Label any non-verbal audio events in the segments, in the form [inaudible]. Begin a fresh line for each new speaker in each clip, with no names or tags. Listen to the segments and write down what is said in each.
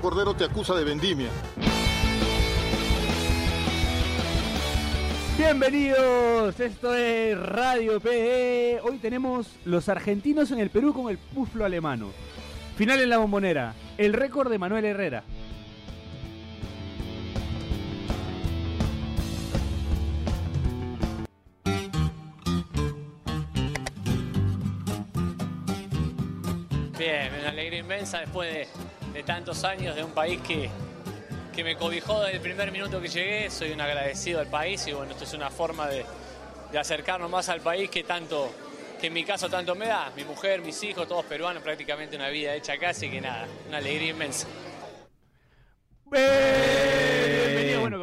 Cordero te acusa de vendimia.
Bienvenidos, esto es Radio PE. Hoy tenemos los argentinos en el Perú con el puflo alemano. Final en la bombonera, el récord de Manuel Herrera.
Bien, una alegría inmensa después de, de tantos años de un país que, que me cobijó desde el primer minuto que llegué. Soy un agradecido al país y bueno, esto es una forma de, de acercarnos más al país que tanto, que en mi caso tanto me da. Mi mujer, mis hijos, todos peruanos, prácticamente una vida hecha acá, así que nada, una alegría inmensa.
Bueno,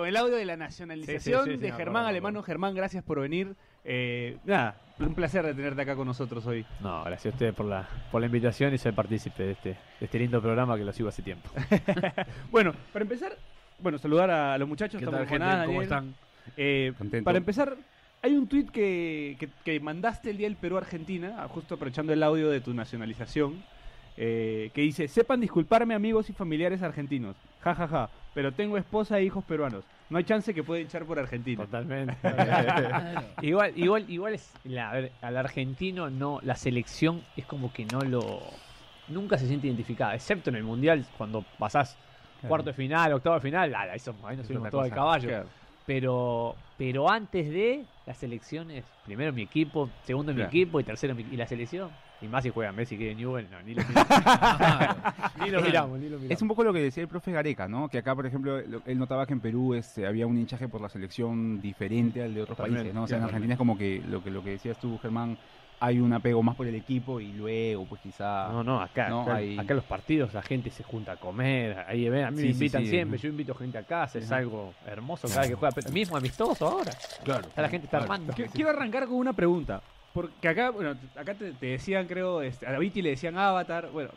con el audio de la nacionalización
Sí, sí, sí,
de
sí,
Germán
no, no,
Alemano. Germán, gracias por venir. Eh, nada, un placer de tenerte acá con nosotros hoy.
No, gracias a ustedes por la, por la invitación y ser partícipe de este, de este lindo programa que lo sigo hace tiempo. [laughs] [laughs]
Bueno, para empezar, bueno, saludar a los muchachos.
¿Qué
estamos
tal, gente? ¿Cómo
Daniel.
están?
Eh,
Contento.
para empezar, hay un tuit que, que- que mandaste el día del Perú-Argentina, justo aprovechando el audio de tu nacionalización, eh, que dice, sepan disculparme amigos y familiares argentinos, ja ja ja, pero tengo esposa e hijos peruanos, no hay chance que pueda echar por Argentina.
Totalmente. [laughs] igual, igual, igual es la- a ver, al argentino no, la selección es como que no lo nunca se siente identificada, excepto en el mundial cuando pasás cuarto de final, octavo de final, ah, somos, ahí nos subimos todo el
cosa.
caballo.
Claro.
Pero, pero antes de las elecciones, primero mi equipo, segundo mi
Claro.
equipo y tercero mi, y la selección. Y más si juega Messi que de Newell, no, ni lo [laughs] miramos. ni lo miramos, ni lo miramos.
Es un poco lo que decía el profe Gareca, ¿no? Que acá, por ejemplo, lo- él notaba que en Perú este, había un hinchaje por la selección diferente al de otros
Totalmente,
países, ¿no? O sea, en
claro.
Argentina es como que lo que lo que decías tú, Germán, hay un apego más por el equipo y luego, pues quizá...
No, no, acá,
No,
acá,
hay-
acá los partidos la gente se junta a comer, ahí ven, a mí
Sí,
me invitan
sí,
siempre,
¿no?
yo invito gente a casa, es algo hermoso cada vez que juega, pero mismo amistoso ahora.
Claro.
Está la gente está armando.
Qui- Quiero arrancar con una pregunta, porque acá, bueno, acá te, te decían, creo, este, a Viti le decían Avatar, bueno,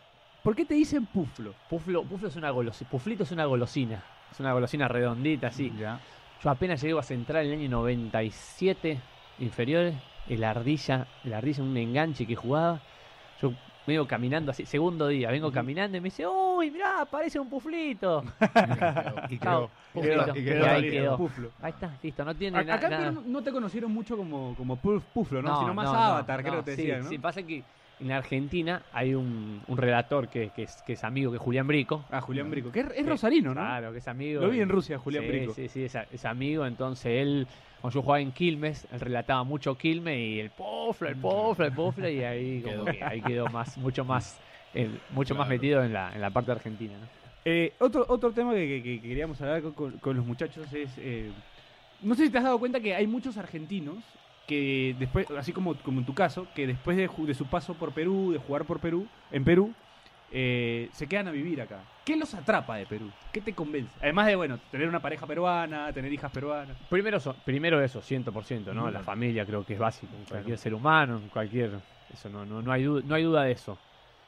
¿por qué te dicen Puflo?
Puflo, Puflo es una golosina, Puflito es una golosina, es una golosina redondita así.
Ya.
Yo apenas llego a Central en el año 97, inferiores, el Ardilla, el Ardilla un enganche que jugaba. Yo vengo caminando así, segundo día, vengo caminando y me dice, uy, mirá, parece un puflito. [laughs]
Y quedó.
puflito.
Y
Y
quedó.
ahí quedó.
Puflo.
Ahí está, listo, no tiene
A-
na-
Acá
nada.
Perú no te conocieron mucho como, como Puf- Puflo, ¿no? Sino más
no,
Avatar,
no,
creo
no,
que te
sí,
decían, ¿no?
Sí, pasa que en Argentina hay un, un relator que, que es, que es amigo, que es Julián Brico.
Ah, Julián Brico, que es, es
Que-
rosarino, ¿no?
Claro, que es amigo.
Lo vi en Rusia, Julián
sí,
Brico.
Sí, sí, es, es amigo. Entonces él, cuando yo jugaba en Quilmes, él relataba mucho Quilmes y el poflo, el poflo, el poflo, y ahí [laughs] como que ahí quedó más, mucho más, el- mucho más metido en la, en la parte argentina, ¿no?
Eh, otro, otro tema que, que- que queríamos hablar con, con- con los muchachos es. eh, no sé si te has dado cuenta que hay muchos argentinos que después, así como, como en tu caso, que después de, de su paso por Perú, de jugar por Perú, en Perú, eh, se quedan a vivir acá. ¿Qué los atrapa de Perú? ¿Qué te convence? Además de, bueno, tener una pareja peruana, tener hijas peruanas.
Primero, so- primero eso, 100%, ¿no? La familia creo que es básico en cualquier ser humano, en cualquier... Eso no, no, no, hay duda, no hay duda de eso.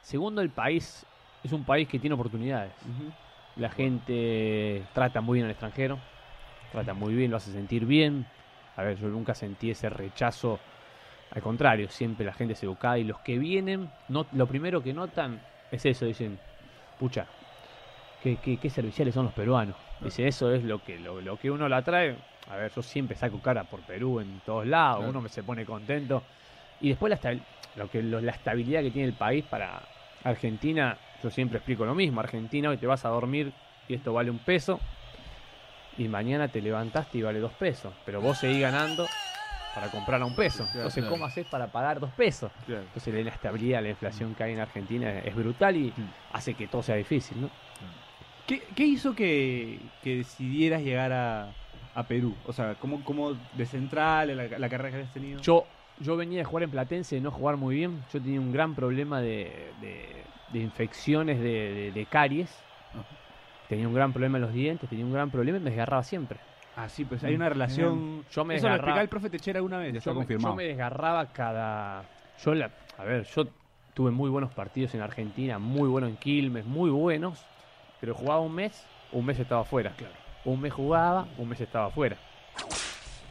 Segundo, el país es un país que tiene oportunidades. La gente trata muy bien al extranjero, trata muy bien, lo hace sentir bien. A ver, yo nunca sentí ese rechazo. Al contrario, siempre la gente es educada y los que vienen, no, lo primero que notan es eso, dicen, pucha, qué, qué, qué serviciales son los peruanos. Dice, eso es lo que, lo, lo que uno la trae. A ver, yo siempre saco cara por Perú en todos lados,
Claro.
uno me se pone contento. Y después la, lo que, lo- la estabilidad que tiene el país para Argentina, yo siempre explico lo mismo. Argentina, hoy te vas a dormir y esto vale un peso. Y mañana te levantaste y vale dos pesos. Pero vos seguís ganando para comprar a un peso. Entonces, ¿cómo haces para pagar dos pesos? Entonces, la inestabilidad, la inflación que hay en Argentina es brutal y hace que todo sea difícil, ¿no?
¿Qué, qué hizo que, que decidieras llegar a, a Perú? O sea, ¿cómo, cómo de central, la, la carrera que habías tenido?
Yo, yo venía de jugar en Platense, de no jugar muy bien. Yo tenía un gran problema de, de- de infecciones de, de- de caries. Tenía un gran problema en los dientes, tenía un gran problema y me desgarraba siempre.
Ah, sí, pues hay una relación.
Yo me
Eso lo
desgarraba-
explicaba el profe Techera alguna vez.
está
yo, me,
confirmado.
yo me desgarraba cada. Yo la, a ver, yo tuve muy buenos partidos en Argentina, muy buenos en Quilmes, muy buenos, pero jugaba un mes, un mes estaba afuera. Un mes jugaba, un mes estaba afuera.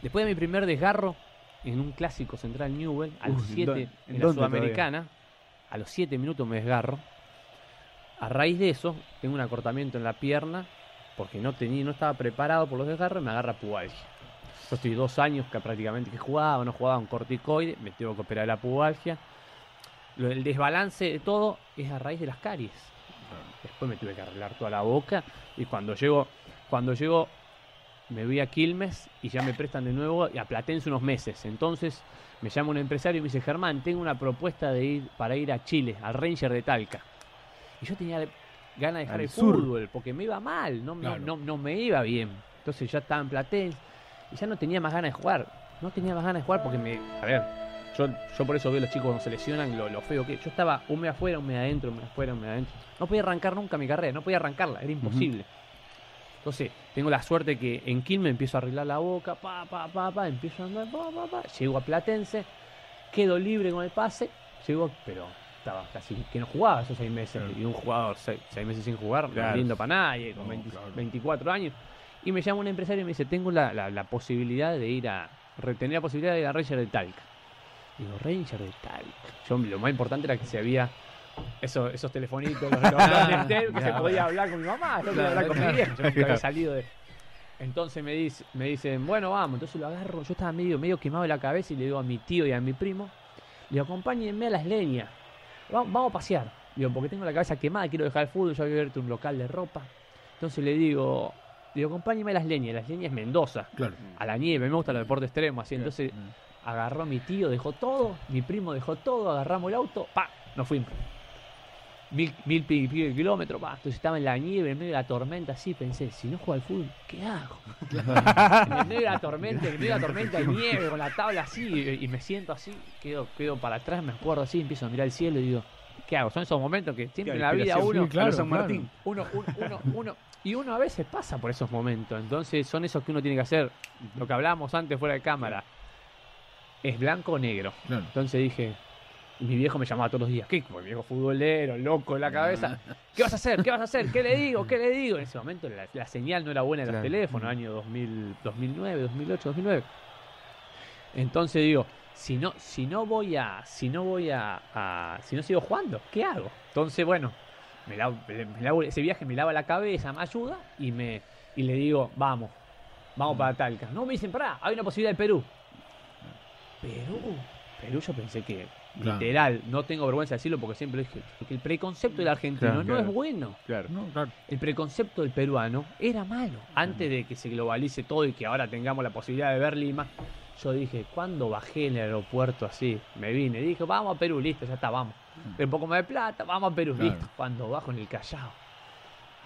Después de mi primer desgarro en un clásico central Newell, a los
Uy, ¿en
7
dónde-
en,
en
la
dónde
Sudamericana, a los 7 minutos me desgarro. A raíz de eso, tengo un acortamiento en la pierna porque no tenía, no estaba preparado por los desgarros, me agarra pubalgia. Yo estoy dos años que prácticamente que jugaba, no jugaba un corticoide, me tengo que operar la pubalgia. El desbalance de todo es a raíz de las caries. Después me tuve que arreglar toda la boca y cuando llego, cuando llego me voy a Quilmes y ya me prestan de nuevo y a Platense unos meses. Entonces me llama un empresario y me dice, Germán, tengo una propuesta de ir para ir a Chile, al Ranger de Talca. Y yo tenía ganas de dejar el
sur.
fútbol, porque me iba mal, no, no-
Claro.
no, no me iba bien. Entonces ya estaba en Platense y ya no tenía más ganas de jugar. No tenía más ganas de jugar porque me... A ver, yo, yo por eso veo a los chicos cuando se lesionan lo, lo feo que... Yo estaba un mes afuera, un mes adentro, un mes afuera, un mes adentro. No podía arrancar nunca mi carrera, no podía arrancarla, era imposible. Entonces, tengo la suerte que en Quilmes empiezo a arreglar la boca, pa, pa, pa, pa, empiezo a andar, pa, pa, pa, llego a Platense, quedo libre con el pase, llego, pero estaba casi que no jugaba esos seis meses.
Claro.
Y un jugador seis, seis meses sin jugar, no
Claro.
lindo para nadie, con
No,
20
claro.
24 años. Y me llama un empresario y me dice, tengo la, la- la posibilidad de ir a, retener la posibilidad de ir a Ranger de Talca. Digo, Ranger de Talca. Yo, lo más importante era que se había esos, esos telefonitos, los, los- los [laughs] Nextel, que se podía hablar con mi mamá, no podía hablar con mi vieja, yo nunca había salido de... Entonces me, dice, me dicen, bueno, vamos, entonces lo agarro, yo estaba medio, medio quemado de la cabeza y le digo a mi tío y a mi primo, le digo, acompáñenme a las leñas, vamos, vamos a pasear, digo, porque tengo la cabeza quemada, quiero dejar el fútbol, yo voy a verte un local de ropa, entonces le digo, digo, acompáñenme a las leñas, las leñas es Mendoza,
Claro.
a la nieve, me gusta los deportes extremos, así, entonces agarró a mi tío, dejó todo, mi primo dejó todo, agarramos el auto, pa, nos fuimos. Mil, mil y pico de kilómetros, pa. Entonces estaba en la nieve, en medio de la tormenta, así pensé, si no juego al fútbol, ¿qué hago? [laughs] en el medio de la tormenta, en el medio de la tormenta de [laughs] nieve, con la tabla así, y, y me siento así, quedo, quedo para atrás, me acuerdo así, empiezo a mirar el cielo y digo, ¿qué hago? Son esos momentos que siempre en la vida uno,
Sí, claro,
San. Martín.
uno, uno, uno, uno- y uno a veces pasa por esos momentos. Entonces son esos que uno tiene que hacer. Lo que hablábamos antes fuera de cámara. Es blanco o negro.
Claro.
Entonces dije, y mi viejo me llamaba todos los días, ¿qué? Como el viejo futbolero, loco en la cabeza. ¿Qué vas a hacer? ¿Qué vas a hacer? ¿Qué le digo? ¿Qué le digo? En ese momento la, la señal no era buena en los
Claro.
teléfonos, año 2000, 2009, 2008, 2009. Entonces digo, si no, si no voy a, si no voy a, a- si no sigo jugando, ¿qué hago? Entonces, bueno, me lavo- me lavo- ese viaje me lava la cabeza, me ayuda y me y le digo, vamos, vamos para Talca. No, me dicen, pará, hay una posibilidad de Perú. Perú, Perú yo pensé que,
Claro.
literal, no tengo vergüenza de decirlo porque siempre dije, porque el preconcepto del argentino
Claro,
no
claro.
es bueno.
Claro.
No, claro.
El preconcepto del peruano era malo. Antes de que se globalice todo y que ahora tengamos la posibilidad de ver Lima, yo dije, cuando bajé en el aeropuerto así, me vine, dije, vamos a Perú, listo, ya está, vamos. Un poco más de plata, vamos a Perú,
Claro.
listo. Cuando bajo en el Callao,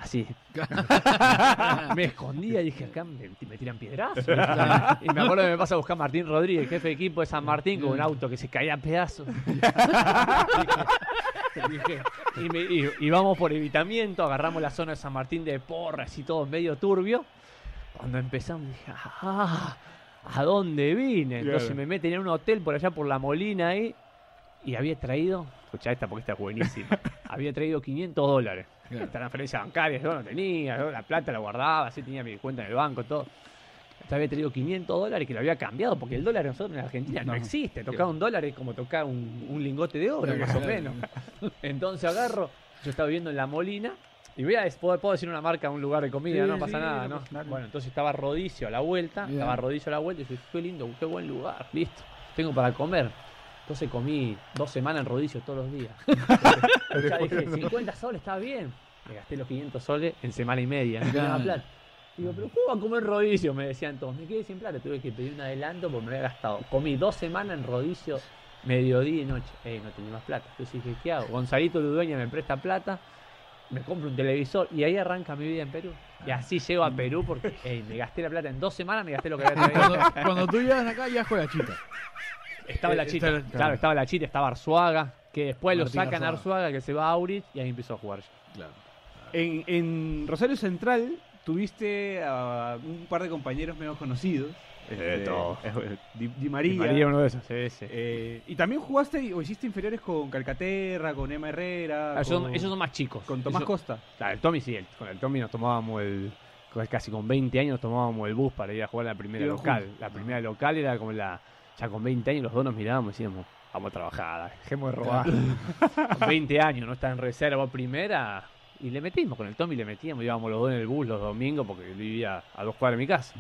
así, [laughs] me escondía y dije, acá me, me tiran piedrazos. [laughs] y me acuerdo que me pasa a buscar Martín Rodríguez, jefe de equipo de San Martín, con un auto que se caía a pedazos. [laughs] Dije, y, me- y- y vamos por evitamiento, agarramos la zona de San Martín de porra, así todo medio turbio. Cuando empezamos dije, ah, ¿a dónde vine? Entonces
Claro.
me meten en un hotel por allá por la Molina ahí y había traído, escuchá esta porque esta es buenísima, había traído 500 dólares.
Claro.
Esta transferencia bancaria yo no tenía, yo la plata la guardaba, así tenía mi cuenta en el banco, todo. Había traído 500 dólares que lo había cambiado, porque el dólar nosotros en Argentina no,
No.
existe. Tocar un dólar es como tocar un, un lingote de oro, más o menos. Entonces agarro, yo estaba viviendo en La Molina, y voy a puedo, decir una marca, un lugar de comida,
Sí,
no pasa
sí,
nada,
no.
Bueno, entonces estaba Rodicio a la vuelta, estaba Rodicio a la vuelta, y yo dije, qué lindo, qué buen lugar, listo, tengo para comer. Entonces comí dos semanas en Rodicio todos los días. [laughs] ya dije, 50 soles está bien. Me gasté los 500 soles en semana y media, no tenía
Claro.
plata. Digo, pero ¿cómo va a comer rodicio? Me decían todos. Me quedé sin plata, tuve que pedir un adelanto porque me había gastado. Comí dos semanas en rodicio, mediodía y noche. Ey, no tenía más plata. Entonces dije, ¿qué hago? Gonzalito Ludueña me presta plata, me compro un televisor y ahí arranca mi vida en Perú. Y así llego a Perú porque ey, me gasté la plata en dos semanas, me gasté lo que había [laughs] traído.
Cuando, cuando tú llegas acá ya juega chita.
Estaba la
Eh,
chita,
está-
claro, estaba la chita, estaba Arzuaga, que después lo sacan a
Arzuaga.
Arzuaga, que se va a Aurich y ahí empezó a jugar.
Claro.
En, en Rosario Central tuviste a un par de compañeros menos conocidos.
de todo.
eh, Di, Di María.
Y María uno de esos, sí, sí.
Eh, y también jugaste o hiciste inferiores con Calcaterra, con Emma Herrera.
Ah, ellos, son,
con,
ellos son más chicos.
con Tomás Costa.
Claro, el Tommy sí, el- con el Tommy nos tomábamos el. Casi con 20 años nos tomábamos el bus para ir a jugar a la primera local.
juntos.
La primera local era como la. Ya con 20 años los dos nos mirábamos y decíamos, vamos a trabajar, dejemos de robar. [laughs] con 20 años, no estar en reserva primera, Y le metimos, con el Tommy le metíamos, íbamos los dos en el bus los domingos porque él vivía a dos cuadras de mi casa.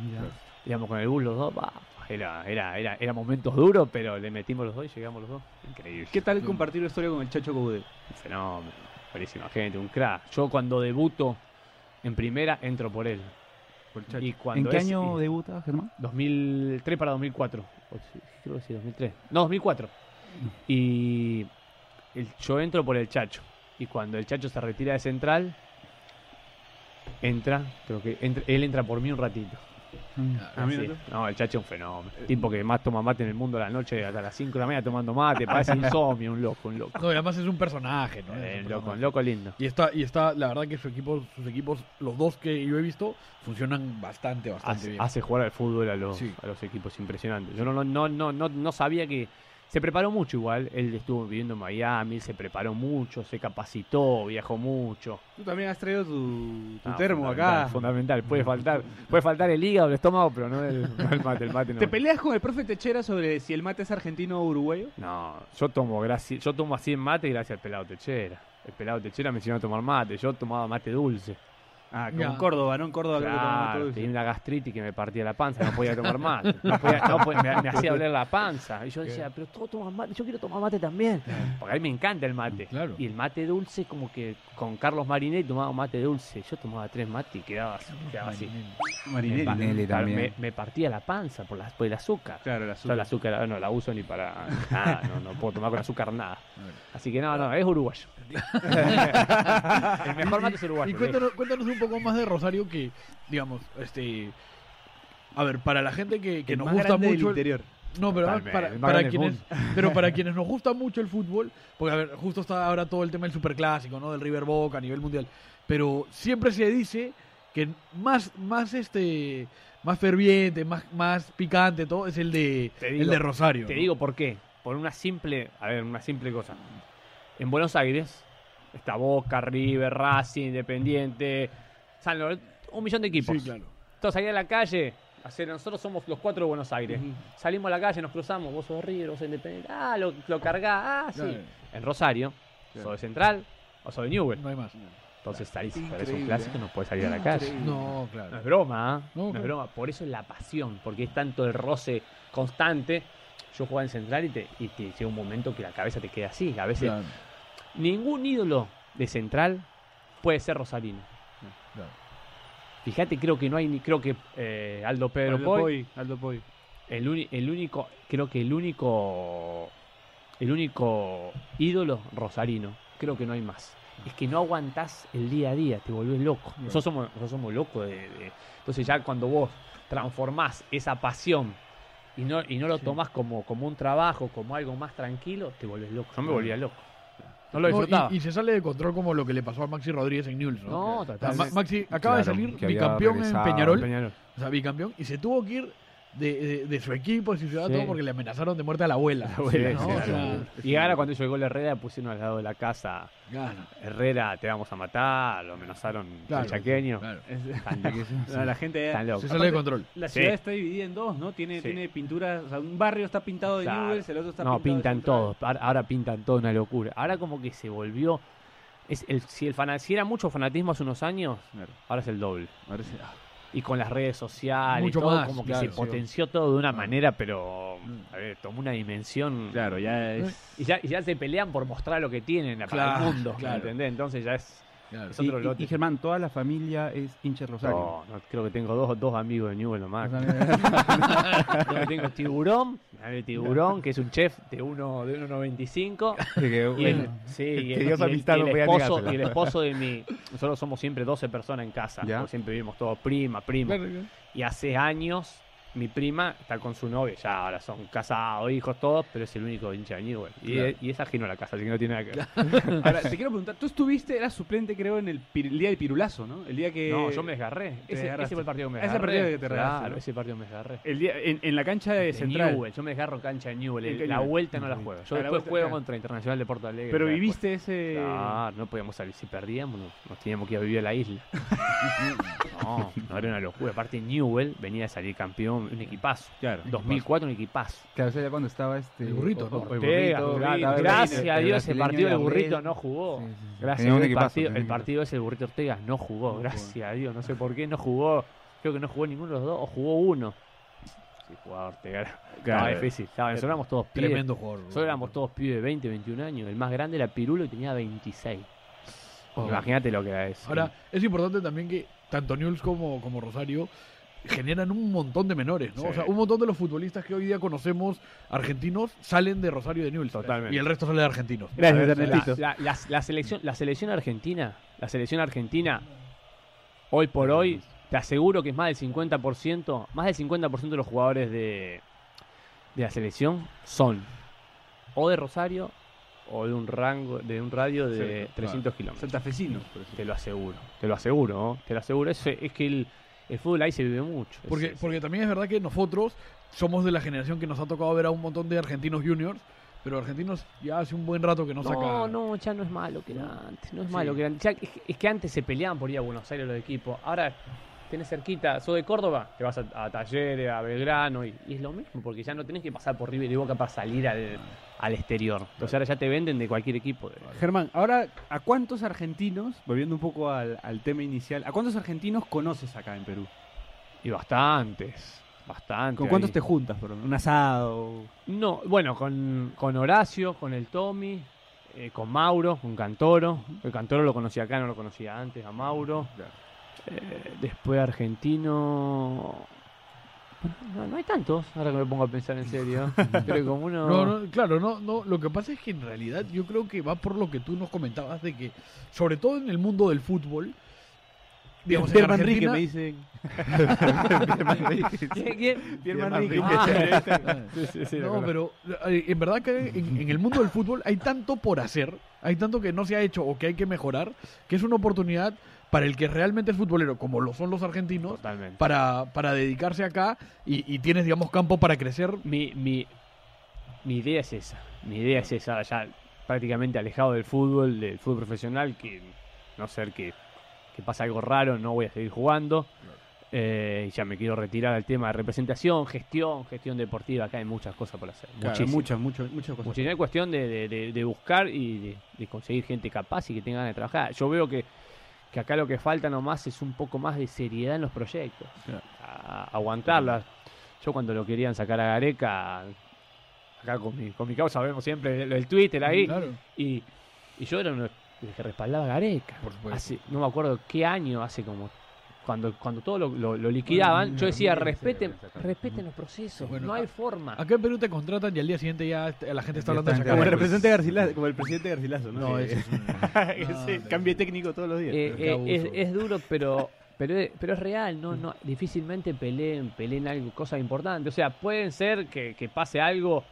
Íbamos con el bus los dos, bah, era, era, era, era momentos duros, pero le metimos los dos y llegamos los dos. Increíble.
¿Qué tal compartir la historia con el Chacho Coudet?
Un fenómeno, buenísima gente, un crack. Yo cuando debuto en primera entro por él. Y
¿En
cuando
qué
es-
año
y-
debuta, Germán?
2003 para 2004. Creo que sí, 2003. No, 2004. Y el- yo entro por el Chacho. Y cuando el Chacho se retira de central, entra, creo que entra- él entra por mí un ratito.
Ah,
Sí. No, el Chacho es un fenómeno. Tipo que más toma mate en el mundo a la noche, hasta las 5 de la mañana tomando mate. Parece insomnio, [laughs] un loco, un loco.
No, y además es un personaje, ¿no? Es
Eh,
un
loco,
personaje.
un loco lindo.
Y está, y está, la verdad que su equipo, sus equipos, los dos que yo he visto, funcionan bastante, bastante
hace,
bien.
hace jugar al fútbol a los,
Sí.
a los equipos impresionantes. Yo no, no, no, no, no sabía que se preparó mucho igual. Él estuvo viviendo en Miami, se preparó mucho, se capacitó, viajó mucho.
Tú también has traído tu, tu
Ah,
termo
fundamental,
acá.
Fundamental, puede faltar, puede faltar el hígado, el estómago, pero no el, no el mate, el mate no.
¿Te peleas con el profe Techera sobre si el mate es argentino o uruguayo?
No, yo tomo gracias, yo tomo así en mate gracias al pelado Techera. El pelado Techera me enseñó a tomar mate, yo tomaba mate dulce.
Ah, en Córdoba, ¿no? En Córdoba creo que
Claro, tenía una gastritis que me partía la panza, no podía tomar mate. No podía- no podía- me, me hacía doler la panza. Y yo decía, pero todos toman mate, yo quiero tomar mate también. Porque a mí me encanta el mate.
Claro.
Y el mate dulce, como que con Carlos Marinetti tomaba mate dulce. Yo tomaba tres mates y quedaba, así, quedaba así. Me,
Marinelli.
pa-
Marinelli
claro,
también.
me- me partía la panza por, la- por el azúcar.
Claro, el
Yo
azúcar.
el azúcar no la uso ni para nada, no, no puedo tomar con azúcar nada. Así que no, no, es uruguayo. [laughs] el mejor mate es uruguayo.
Y cuéntanos, cuéntanos un poco más de Rosario que, digamos, este... A ver, para la gente que, que
El
nos
más
gusta
del
mucho... el-
interior.
No, pero
Totalmente,
para, para
del
quienes, pero para [laughs] quienes nos gusta mucho el fútbol, porque a ver, justo está ahora todo el tema del superclásico, ¿no? Del River Boca a nivel mundial, pero siempre se dice que más, más este, más ferviente, más, más picante, todo es el de,
Te
el
digo-
de Rosario.
Te
¿no?
digo por qué. Por una simple, a ver, una simple cosa. En Buenos Aires está Boca, River, Racing, Independiente, San Lorenzo, un millón de equipos.
Sí, claro.
Todos ahí a la calle. nosotros somos los cuatro de Buenos Aires. Salimos a la calle, nos cruzamos. Vos sos River, vos sos de Independiente. Ah, lo, lo cargás. Ah, sí. En Rosario, sos de Central o sos de Newell.
No hay más.
Entonces salís, es un clásico,
¿eh?
no puedes salir a la calle.
No,
No
claro.
es broma, ¿ah?
No,
no, es broma. Por eso es la pasión, porque es tanto el roce constante. Yo jugaba en central y, te, y te llega un momento que la cabeza te queda así. A veces
Claro,
ningún ídolo de central puede ser rosarino. Fíjate, creo que no hay ni, creo que eh, Aldo Pedro
Aldo
Poy,
Poy, Aldo Poy.
el, uni- el único, creo que el único, el único ídolo rosarino, creo que no hay más. Es que no aguantás el día a día, te volvés loco. Nosotros somos, nosotros somos locos de, de- entonces ya cuando vos transformás esa pasión y no, y no lo tomás como, como un trabajo, como algo más tranquilo, te volvés loco. Yo me volvía loco. No lo
No,
disfrutaba.
y, y se sale de control como lo que le pasó a Maxi Rodríguez en Newell's, ¿no?
No,
O sea,
totalmente.
Ma- Maxi acaba de salir bicampeón en. Peñarol,
Peñarol.
o sea, bicampeón, y se tuvo que ir de, de- de su equipo, de su ciudad,
Sí.
todo porque le amenazaron de muerte a la abuela.
La abuela,
¿no?
sí,
O
la
sea,
abuela. Y ahora cuando llegó el Herrera pusieron al lado de la casa
claro,
Herrera, te vamos a matar, lo amenazaron
Claro,
el chaqueño. Tan
No, la gente
tan.
Se sale de control.
La
Sí.
ciudad está dividida en dos, ¿no? Tiene,
Sí.
tiene pintura, o sea, un barrio está pintado de
Claro.
Newell's, el otro está
No,
pintado de
pintan todos. Ahora, pintan todo una locura. Ahora como que se volvió... Es el, si, el si era mucho fanatismo hace unos años,
Claro.
ahora es el doble.
Ahora
Y con las redes sociales,
Mucho
todo
más,
como que
claro,
se
sí.
potenció todo de una
Ah.
manera, pero a ver, tomó una dimensión.
Claro, ya es...
Y ya, y ya se pelean por mostrar lo que tienen para
Claro,
el mundo.
claro.
¿Entendés? Entonces ya es,
claro.
Y, Germán, toda la familia es hincha de Rosario.
No, no, creo que tengo dos, dos amigos de Newell nomás.
O sea, [laughs]
Creo que tengo Tiburón, el Tiburón, que es un chef de uno de 1.95. [laughs]
que,
Y el,
bueno,
sí, y el-
Dios
y el-
amistad no
esposo, y el esposo de mi... [laughs] Nosotros somos siempre 12 personas en casa. Siempre vivimos todos prima, prima.
Claro, claro.
Y hace años mi prima está con su novia, ya ahora son casados, hijos, todos, pero es el único hincha de Newell. Y,
Claro.
es, y es ajeno a la casa, así que no tiene nada que ver.
Ahora, te quiero preguntar, tú estuviste, eras suplente creo en el, el día del pirulazo, ¿no? El día que...
No, yo me desgarré. Ese, ese fue el partido que me
Ese
desgarré.
partido que te
Claro,
¿no?
ese partido me desgarré.
El día, en, en la cancha de,
De
Central.
Newell, yo me desgarro cancha de Newell.
¿En
el- La vuelta no la juego. Yo
Ah, la
después
vuelta,
juego
claro.
contra Internacional de Porto Alegre.
Pero viviste ese...
Claro, no podíamos salir. Si perdíamos, nos teníamos que ir a vivir a la isla. [laughs] no, no era una locura. Aparte, Newell venía a salir campeón un equipazo.
Claro.
2004 un equipazo.
Claro, cuando estaba este...
El burrito, ¿no?
el
Ortega,
el-
gracias
el
a Dios ese
brasileño
partido el
Gabriel.
burrito no jugó.
Sí, sí, sí.
Gracias a Dios el partido, el partido ese el burrito Ortega no jugó, gracias a Dios, no sé por qué no jugó. Creo que no jugó ninguno de los dos, o jugó uno. Sí, jugaba Ortega.
Claro.
difícil. Estaba, nosotros éramos todos pibes.
Tremendo jugador.
Nosotros éramos todos pibes de 20, 21 años. El más grande era Pirulo y tenía 26.
Oh.
Imagínate lo que era eso.
Ahora, es importante también que tanto Newell's como, como Rosario generan un montón de menores, ¿no?
Sí.
O sea, un montón de los futbolistas que hoy día conocemos argentinos salen de Rosario de Newell's.
Totalmente.
Y el resto sale de argentinos.
Gracias,
la,
Ernestito.
la- la- la selección, la selección argentina, la selección argentina, hoy por hoy, te aseguro que es más del 50%, más del 50% de los jugadores de, de la selección son o de Rosario o de un rango, de un radio de
Sí,
300 kilómetros.
Santafesinos.
Te lo aseguro, te lo aseguro, ¿no? te lo aseguro. Es, es que el, el fútbol ahí se vive mucho.
Porque,
es-
porque también es verdad que nosotros somos de la generación que nos ha tocado ver a un montón de argentinos juniors, pero argentinos ya hace un buen rato que no,
No,
saca.
no, ya no es malo que era antes. No es malo que era antes. Ya, es, es que antes se peleaban por ir a Buenos Aires los equipos. Ahora tenés cerquita, sos de Córdoba, te vas a, a Talleres, a Belgrano y, y es lo mismo, porque ya no tenés que pasar por River y Boca para salir al, al exterior. Entonces ahora ya te venden de cualquier equipo. de-
Germán, ahora, ¿a cuántos argentinos, volviendo un poco al, al tema inicial, ¿a cuántos argentinos conoces acá en Perú?
Y bastantes, bastantes.
¿Con cuántos
ahí.
te juntas? Perdón? ¿Un asado?
No, bueno, con, con Horacio, con el Tommy, eh, con Mauro, con Cantoro. El Cantoro lo conocía acá, no lo conocía antes, a Mauro. Eh, después argentino. Bueno, No, no hay tantos, ahora que me pongo a pensar en serio. [laughs] Pero como uno.
No, no, claro, no, no. Lo que pasa es que en realidad yo creo que va por lo que tú nos comentabas de que, sobre todo en el mundo del fútbol, digamos, en
Pierre Manrique
Argentina-
me dicen.
¿Quién, quién?
Pierre Manrique.
Ah. Sí, sí, sí, lo
No, pero eh, en verdad que en, en el mundo del fútbol hay tanto por hacer, hay tanto que no se ha hecho o que hay que mejorar, que es una oportunidad para el que realmente es futbolero, como lo son los argentinos,
Totalmente.
para, para dedicarse acá y, y tienes, digamos, campo para crecer.
Mi, mi, mi idea es esa. Mi idea es esa, ya prácticamente alejado del fútbol, del fútbol profesional, que no ser que, que pasa algo raro, no voy a seguir jugando. Eh, y ya me quiero retirar al tema de representación, gestión, gestión deportiva. Acá hay muchas cosas por hacer.
Claro,
muchísimas.
muchas, muchas, muchas cosas.
Muchísima cuestión de, de- de- de buscar y de, conseguir gente capaz y que tenga ganas de trabajar. Yo veo que, que acá lo que falta nomás es un poco más de seriedad en los proyectos.
Claro.
A- aguantarlas. Yo cuando lo querían sacar a Gareca, acá con mi, con mi causa vemos siempre el, el Twitter ahí,
Claro.
y, y yo era los que respaldaba a Gareca.
Por supuesto.
Hace, no me acuerdo qué año, hace como... Cuando, cuando todo lo, lo- lo liquidaban, yo decía, respeten, respeten los procesos,
Bueno,
no hay
a-
forma.
Acá en Perú te contratan y al día siguiente ya la gente está hablando de sacar
Como el representante Garcilaso, como el presidente Garcilaso, ¿no?
No, ese es un- [laughs] No, no.
cambie técnico todos los días.
Eh, eh, es, es duro, pero [laughs] pero es, pero es real, no no difícilmente peleen peleen algo cosas importantes, o sea, pueden ser que, que pase algo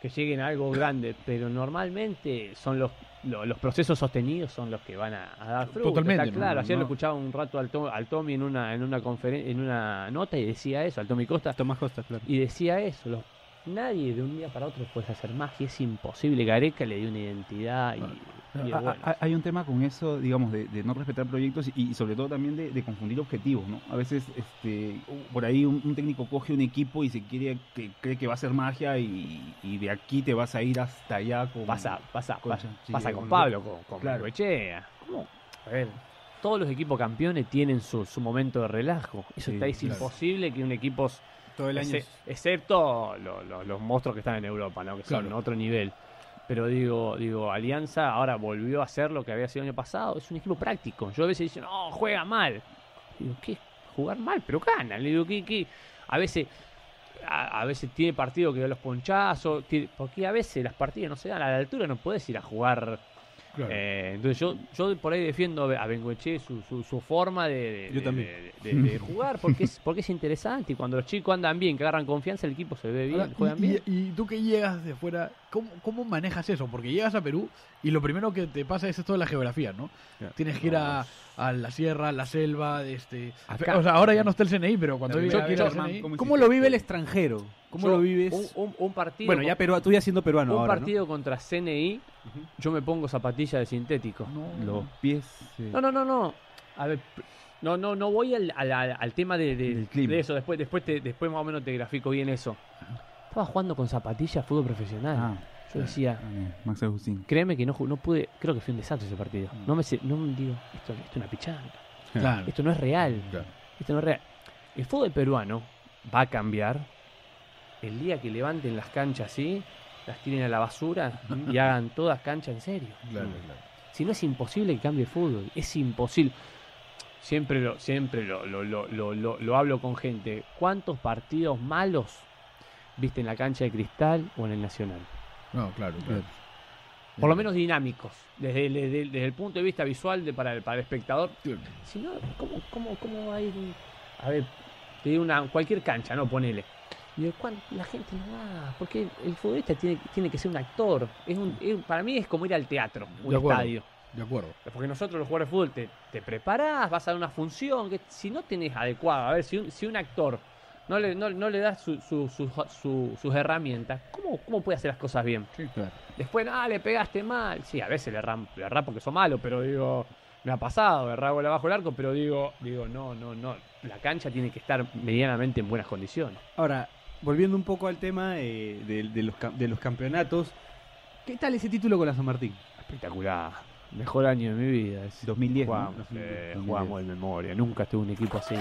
que lleguen a algo grande, pero normalmente son los lo- los procesos sostenidos son los que van a, a dar fruto.
Totalmente,
está claro.
no,
Ayer
no.
lo escuchaba un rato al, To- al Tommy en una en una conferen- en una nota y decía eso, al Tommy Costa
Tomás Costa, claro.
y decía eso, los- nadie de un día para otro puede hacer magia, es imposible. Gareca le dio una identidad y, y
Ah,
bueno.
ah, Hay un tema con eso, digamos, de, de no respetar proyectos y, y sobre todo también de, de confundir objetivos, ¿no? A veces, este, por ahí un, un técnico coge un equipo y se quiere que cree que va a ser magia y, y de aquí te vas a ir hasta allá con
Pasa, pasa,
con
pasa, pasa con
con-
Pablo, con, con
Claro.
Bengoechea. ¿Cómo? A ver, todos los equipos campeones tienen su, su momento de relajo. Eso
Sí,
está es
claro.
imposible que un equipo,
Todo el año.
exce- excepto lo- lo- los monstruos que están en Europa, ¿no? que son
Claro.
otro nivel. Pero digo, digo, Alianza ahora volvió a hacer lo que había sido el año pasado. Es un equipo práctico. Yo a veces dicen, no, juega mal. Digo, ¿qué? Jugar mal, pero gana. Le digo, ¿qué? qué? A veces a, veces tiene partido que da los ponchazos, porque a veces las partidas no se dan a la altura, no puedes ir a jugar.
Claro.
eh, entonces yo, yo por ahí defiendo a Bengoche su, su, su forma de, de-
Yo también.
de- de- de [laughs] jugar, porque es, porque es interesante y cuando los chicos andan bien, que agarran confianza, el equipo se ve bien,
Ahora,
juegan
y,
bien.
y- y tú que llegas de fuera, ¿cómo, ¿cómo manejas eso? Porque llegas a Perú y lo primero que te pasa es esto de la geografía, ¿no?
Claro.
Tienes que ir a, a la sierra, a la selva, este...
Acá-
o sea, ahora ya no está el CNI, pero cuando
Germán,
CNI...
¿cómo
lo vive el extranjero? ¿Cómo
Yo,
lo vives?
Un, un- un partido,
bueno, ya Perú, tú ya siendo peruano
un
ahora, ¿no?
partido contra CNI, yo me pongo zapatillas de sintético.
No,
Los pies. eh,
No, no, no, no. A ver, No, no, no voy al, al- al- tema de, de-
Del clima.
de eso. Después, después, te- después más o menos te grafico bien eso. Estaba jugando con zapatillas fútbol profesional.
Ah,
Yo decía,
ah, Max Agustín.
créeme que no, no pude, creo que fue un desastre ese partido.
Mm.
No me, no me digo, esto, esto es una pichanga.
Claro.
Esto no es real.
Claro.
Esto no es real. El fútbol peruano va a cambiar el día que levanten las canchas así, las tiren a la basura y hagan todas canchas en serio.
Claro,
Mm.
claro.
Si no es imposible que cambie el fútbol, es imposible. Siempre lo, siempre lo, lo, lo, lo, lo- lo hablo con gente. ¿Cuántos partidos malos viste en la cancha de cristal o en el Nacional?
No, claro, claro.
Por lo menos dinámicos, desde, el- desde desde el punto de vista visual de, para, el, para el espectador. Si no, ¿cómo, cómo, cómo va a ir? un- A ver, te digo una, cualquier cancha, ¿no? Ponele. Y de cuán- la gente no va, porque el futbolista tiene, tiene que ser un actor. Es un, es- para mí es como ir al teatro, un
De acuerdo.
estadio.
De acuerdo.
Porque nosotros los jugadores de fútbol te, te preparás, vas a dar una función, que si no tenés adecuado, a ver, si un, si un actor no le, no, no le das su- su- su- su- sus herramientas, ¿cómo, ¿cómo puede hacer las cosas bien?
Sí, claro.
Después, ah, le pegaste mal. Sí, a veces le erran, le porque son malo, pero digo, me ha pasado, errar gol abajo el arco, pero digo, digo, no, no, no. La cancha tiene que estar medianamente en buenas condiciones.
Ahora, volviendo un poco al tema eh, de, de los, de los campeonatos, ¿qué tal ese título con la San Martín?
Espectacular. Mejor año de mi vida. Es
2010, ¿no?
Jugamos, eh,
2010.
jugamos en memoria. Nunca tuve un equipo así.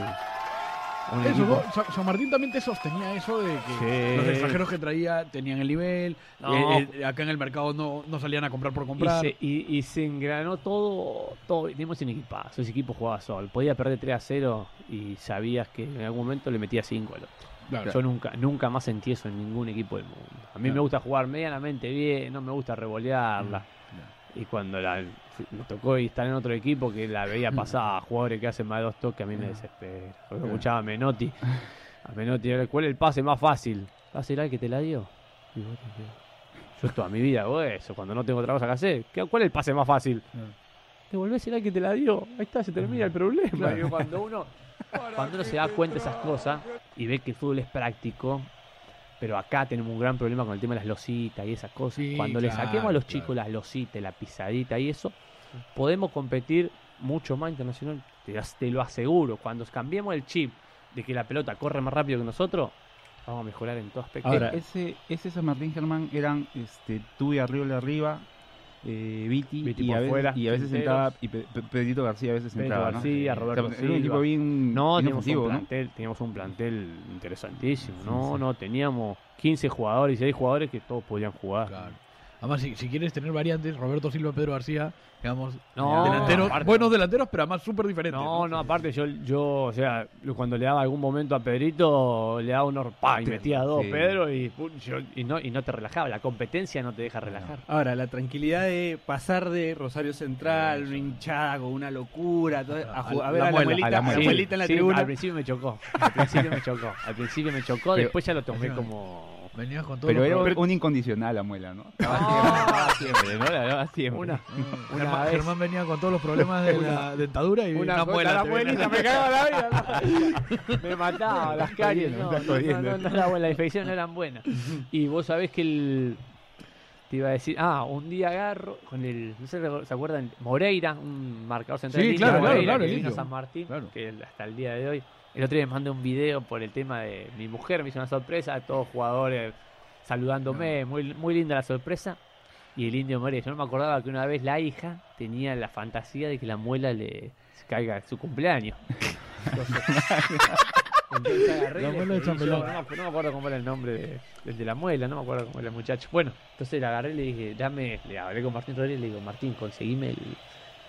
Un
Eso,
equipo-
¿no? Sa- San Martín también te sostenía eso de que
Sí.
los extranjeros que traía tenían el nivel,
No.
eh, eh, acá en el mercado no, no salían a comprar por
Y
comprar.
se, y, y se engranó todo, todo. Teníamos un equipazo, ese equipo jugaba sol. Podía perder 3 a 0 y sabías que en algún momento le metía 5 al otro.
Claro.
Yo nunca, nunca más sentí eso en ningún equipo del mundo. A mí me
Claro.
gusta jugar medianamente bien, no me gusta revolearla. Y cuando la, me tocó estar en otro equipo que la veía pasar a jugadores que hacen más de dos toques, a mí me desespera. Porque escuchaba a Menotti. [laughs] A Menotti, ¿cuál es el pase más fácil? ¿Pase el que te la dio? Y vos te quedás. Yo toda mi vida hago eso, cuando no tengo otra cosa que hacer. ¿Qué- ¿Cuál es el pase más fácil? Devolvés el que te la dio. Ahí está, se termina el problema. Digo, cuando uno cuando uno se da cuenta de esas cosas y ve que el fútbol es práctico, pero acá tenemos un gran problema con el tema de las lositas y esas cosas.
Sí,
Cuando le saquemos a los
claro.
chicos las lositas, la pisadita y eso, podemos competir mucho más internacional. Te, lo aseguro. Cuando cambiemos el chip de que la pelota corre más rápido que nosotros, vamos a mejorar en todo aspecto.
Ahora-
ese, ese San Martín Germán eran este, tú y Arriola arriba, eh, Viti,
Viti
y, a veces,
fuera,
y a veces y Pe- Pe- Pedrito García a veces
García,
¿no?
Roberto
O sea, era un equipo bien,
No,
bien
teníamos
ofensivo,
un,
¿no?
plantel, teníamos un plantel interesantísimo.
Sí,
no,
sí.
no, teníamos 15 jugadores, 16 jugadores que todos podían jugar.
Claro. Además, si, si quieres tener variantes, Roberto Silva, Pedro García, digamos,
No,
delanteros,
aparte-
buenos delanteros, pero además súper diferentes.
No, no, aparte yo, yo, o sea, cuando le daba algún momento a Pedrito, le daba un pa y metía dos,
Sí.
Pedro, y, yo- y, no, y no te relajaba. La competencia no te deja relajar.
Ahora, la tranquilidad de pasar de Rosario Central, una hinchada con una locura, todo- a, a
A
ver
la
a la
muela,
abuelita,
a la
a la
muela.
abuelita en la
Sí,
tribuna.
Al principio me chocó. Al principio me chocó. Al principio me chocó,
Pero-
después ya lo tomé [laughs] como.
Venías con todo.
Pero era un incondicional la muela, ¿no? Estaba siempre, ¿no? La daba siempre.
Una, una
Germán,
vez-
Germán venía con todos los problemas de la dentadura y
Una,
una, muela.
la
venía.
me cagaba la vida. [laughs] me mataba las caries. No, no, no, no era buena, la infección no eran buenas. Y vos sabés que el. Te iba a decir, ah, un día agarro con el, no sé si se acuerdan, Moreira, un marcador central.
Sí, claro, claro,
Moreira,
claro,
que
el
vino a. San Martín,
Claro.
que hasta el día de hoy. El otro día me mandé un video por el tema de mi mujer, me hizo una sorpresa, todos jugadores saludándome, muy, muy linda la sorpresa. Y el indio Moreira, yo no me acordaba que una vez la hija tenía la fantasía de que la muela le caiga en su cumpleaños. [laughs] Entonces, agarré
La muela
yo, no, me- no me acuerdo cómo era el nombre de, del de la muela, no me acuerdo cómo era el muchacho. Bueno, entonces le agarré y le dije, dame, le hablé con Martín Rodríguez y le digo, Martín, conseguime el,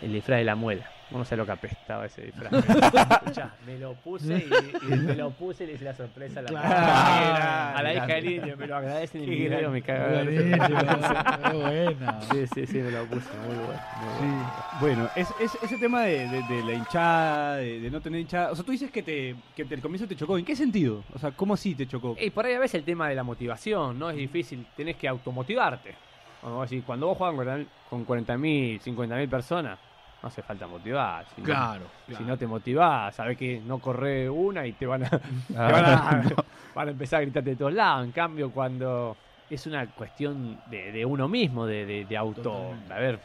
el disfraz de la muela. No sé lo que apestaba ese disfraz. [laughs] Escuchá, me lo puse y, y [laughs] me lo puse y le hice la sorpresa a la,
Claro.
a la hija del indio, me lo agradecen en el video, me de
qué buena.
Sí, sí, sí, me lo puse, muy bueno. Muy bueno.
Bueno, es, es- ese tema de, de- de la hinchada, de, de no tener hinchada. O sea, tú dices que, te, que te- el comienzo te chocó. ¿En qué sentido? O sea, ¿cómo así te chocó?
Y por ahí a veces el tema de la motivación, ¿no? Es difícil, tenés que automotivarte. Vamos a decir, cuando vos juegas con 40.000, 50.000 personas, no hace falta motivar. Si no-
Claro.
Si no te motivás, sabés que no corre una y te van a, [laughs] te van a, [laughs] van a empezar a gritarte de todos lados. En cambio, cuando es una cuestión de, de uno mismo, de, de, de auto.
Totalmente.
A ver,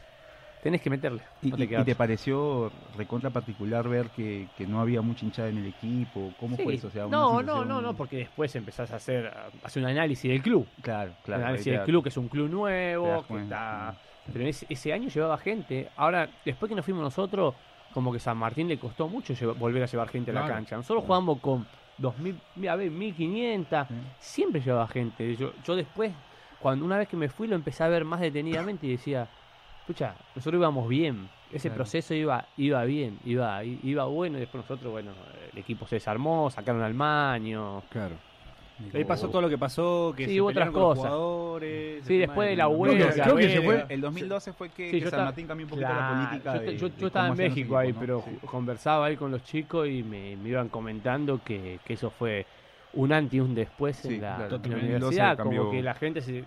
tenés que meterle.
¿Y,
no te
y- y
queda
te
otra.
pareció recontra particular ver que, que no había mucha hinchada en el equipo? ¿Cómo fue eso? O sea,
no, no,
sensación-
no, no, porque después empezás a hacer, a hacer un análisis del club.
Claro, claro.
un análisis del club, que es un club nuevo, que está... Pero en ese, ese año llevaba gente. Ahora, después que nos fuimos nosotros, como que San Martín le costó mucho lleva- volver a llevar gente a la cancha. Nosotros jugamos con 2000, mira, a ver, 1500,
Sí.
siempre llevaba gente. Yo, yo después, cuando una vez que me fui, lo empecé a ver más detenidamente y decía, escucha, nosotros íbamos bien. Ese
Claro.
proceso iba iba bien, iba iba bueno y después nosotros, bueno, el equipo se desarmó, sacaron al Maño.
Claro.
Ahí pasó todo lo que pasó, que
Sí,
se
hubo otras
con los
cosas.
jugadores.
Sí, después de la
Creo que-
huelga.
creo que se fue-
El 2012 fue que,
Sí,
que
yo
San Martín cambió un poquito
Claro,
la política.
yo,
de-
yo-
de
yo
cómo
estaba en México ahí, pero
¿no? Sí.
conversaba ahí con los chicos y me, me iban comentando que, que eso fue un antes y un después en la,
claro,
en la
2012
universidad,
cambió.
como que la gente se,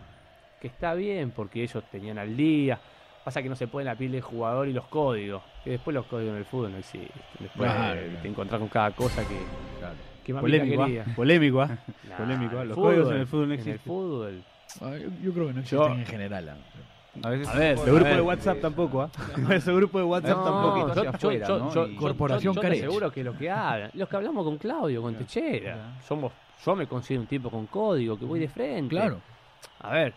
que está bien porque ellos tenían al día. Pasa que no se puede en la piel del jugador y los códigos, que después los códigos en el fútbol no existen. Después
Claro,
eh,
claro.
te encontrás con cada cosa que,
Claro.
Que mamita
Polémico, ¿ah? Polémico, ¿ah? [laughs]
Nah,
Polémico, ¿ah? Los códigos en el fútbol no
En el
existen.
fútbol.
Ah, yo, yo creo que no existen
Yo-
en general. ah.
A, veces
A ver,
poco
grupo de WhatsApp tampoco, ¿ah? Ese grupo de WhatsApp
No,
tampoco.
yo,
afuera,
yo-
¿no?
yo-
Y-
yo-
Corporación
yo te aseguro que lo que hablan, los que hablamos con Claudio, con Techera, somos, yo me considero un tipo con código, que voy de frente.
Claro.
A ver,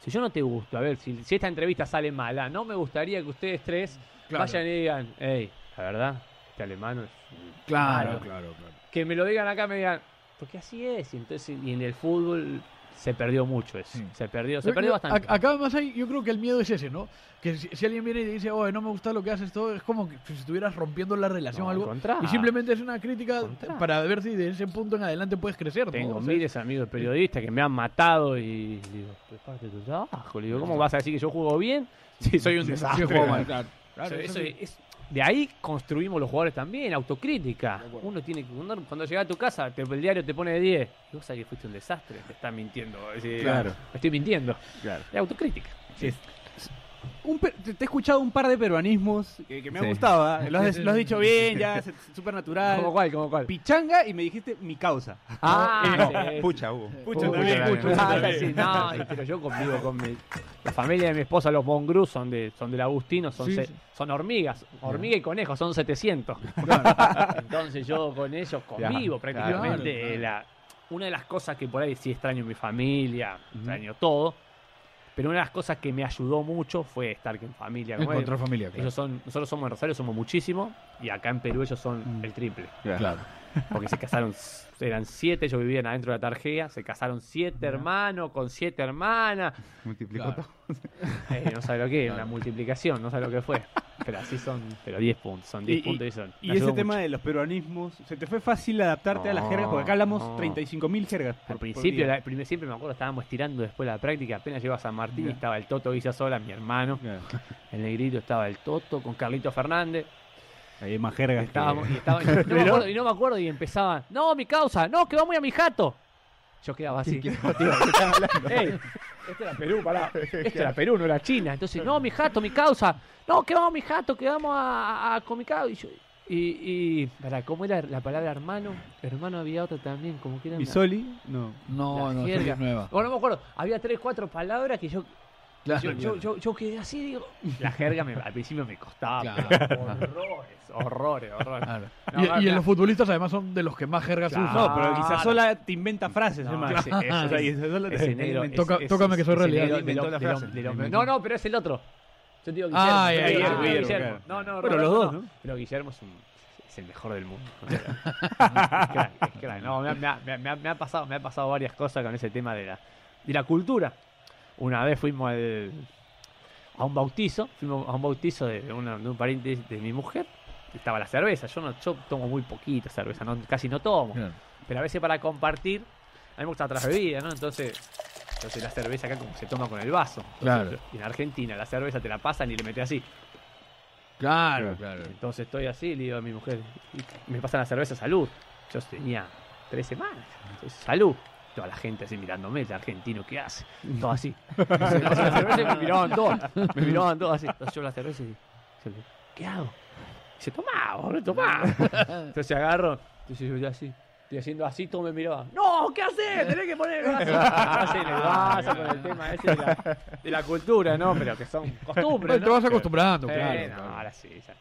si yo no te gusto, a ver, si, si esta entrevista sale mala, no me gustaría que ustedes tres
Claro.
vayan y digan, hey, la verdad, este alemán es
Claro,
Claro.
claro, claro.
que me lo digan acá, me digan, porque así es, y entonces, y en el fútbol se perdió mucho eso,
Sí.
se perdió, se perdió
yo-
bastante.
Acá además hay, yo creo que el miedo es ese, ¿no? Que si, si alguien viene y te dice, oye, no me gusta lo que haces, todo, es como que si estuvieras rompiendo la relación
No,
algo. Y simplemente es una crítica para ver si de ese punto en adelante puedes crecer.
Tengo miles de amigos periodistas que me han matado y digo, "Pero es parte de tu trabajo. Le digo, ¿cómo vas a decir que yo juego bien [laughs] si soy un
sí,
desastre?
juego mal, [laughs] claro. Claro,
Eso-
eso
eso
sí.
es- de ahí construimos los jugadores también, autocrítica. Uno tiene que, cuando, cuando llega a tu casa, te- el diario te pone de 10. Y vos sabés que fuiste un desastre, te estás mintiendo. es decir,
Claro.
Me estoy mintiendo.
Claro.
Es autocrítica.
Un pe- te, te he escuchado un par de peruanismos que, que me han
Sí.
gustado. ¿ah? Lo has, lo has dicho bien, ya, súper natural.
¿Cómo cuál? ¿Cómo cuál?
Pichanga y me dijiste mi causa.
Ah, [laughs]
No,
sí,
pucha, Hugo.
Pucha,
Pucha,
también, pucha, también.
sí, no, y- pero yo convivo con mi, la familia de mi esposa, los Bongrus, son, de, son del Agustino, son,
Sí,
se-
sí.
son hormigas, hormiga y conejo, son 700. [laughs] Entonces yo con ellos convivo
Ya,
prácticamente.
claro, claro.
La, una de las cosas que por ahí sí extraño en mi familia, extraño todo, pero una de las cosas que me ayudó mucho fue estar en familia.
Encontrar familia, claro.
Ellos son, nosotros somos en Rosario, somos muchísimos, y acá en Perú ellos son
Mm.
el triple.
Claro.
Porque se casaron, eran siete, ellos vivían adentro de la tarjea, se casaron siete hermanos con siete hermanas.
Multiplicó
Claro.
todo.
Eh, no sabe lo que es,
Claro.
una multiplicación, no sabe lo que fue. Pero así son, pero 10 puntos, son 10
Y-
puntos y son.
Y ese tema
mucho.
de los peruanismos, ¿se te fue fácil adaptarte a las jergas? Porque acá hablamos
no.
35.000 jergas. por-
Al principio, la, siempre me acuerdo, estábamos estirando después de la práctica, apenas llegó a San Martín y estaba el Toto Villasola, mi hermano,
Claro.
el negrito estaba el Toto con Carlito Fernández,
hay más jergas. que-
estábamos, y, [laughs] estaba- y no me acuerdo, y no me acuerdo, y empezaban, no, mi causa, no, que vamos a mi jato. Yo quedaba así. Digo, [laughs] "Ey, esto era Perú, pará. [laughs] Esto era Perú, no era China. Entonces, no, mi jato, mi causa. No, que vamos a mi jato, que vamos a, a- a con mi causa. Y, yo- y, y, pará, ¿cómo era la palabra hermano? Hermano había otra también, como que era
Bisoli, no.
No,
La
no,
jerga.
es nueva.
Bueno, no me acuerdo. Había tres, cuatro palabras que yo
Claro,
yo, yo,
claro.
yo, yo quedé así, digo. [laughs] La jerga me- al principio me costaba.
Claro.
pero Horrores, horrores, horrores.
Claro.
No,
y,
no,
y en los futbolistas además son de los que más jergas
Claro.
usan.
No, pero
Claro.
Guisasola te inventa frases, [laughs]
Toca- tócame que soy realidad.
No, no, pero es el otro. Yo digo Guillermo.
Ah,
Guillermo,
ya,
Guillermo,
Guillermo,
Guillermo.
claro.
No, no, Roberto
los dos.
Pero Guillermo es, un, es el mejor del mundo. [laughs] Es crack, es crack. No, me, ha- me ha- me ha- me ha- me ha pasado, me ha pasado varias cosas con ese tema de la, de la cultura. Una vez fuimos al- a un bautizo, fuimos a un bautizo de, una- de un pariente de mi mujer. Estaba la cerveza. Yo no, yo tomo muy poquita cerveza, no, casi no tomo. Pero a veces para compartir, a mí me gusta otras bebidas, ¿no? Entonces, entonces la cerveza acá como se toma con el vaso. Entonces,
Claro.
en Argentina la cerveza te la pasan y le metes así.
Claro, claro.
Entonces estoy así, le digo a mi mujer, y me pasan la cerveza, salud. Yo tenía tres semanas. Entonces, salud. Toda la gente así mirándome, el argentino, ¿qué hace? Todo así. Entonces, me pasan la cerveza y me miraban todos. Me [laughs] miraban todos así. Entonces yo la cerveza y yo le digo, ¿qué hago? Dice, tomá, boludo, tomá. [laughs] Entonces agarro, entonces yo ya así. Estoy haciendo así, todo me miraba. ¡No! ¿Qué haces? Tenés que poner el brazo. Así en el vaso con el tema ese de la, de la cultura, ¿no? Pero que son costumbres,
Te vas acostumbrando,
Eh,
claro.
no,
claro.
ahora sí, ya está.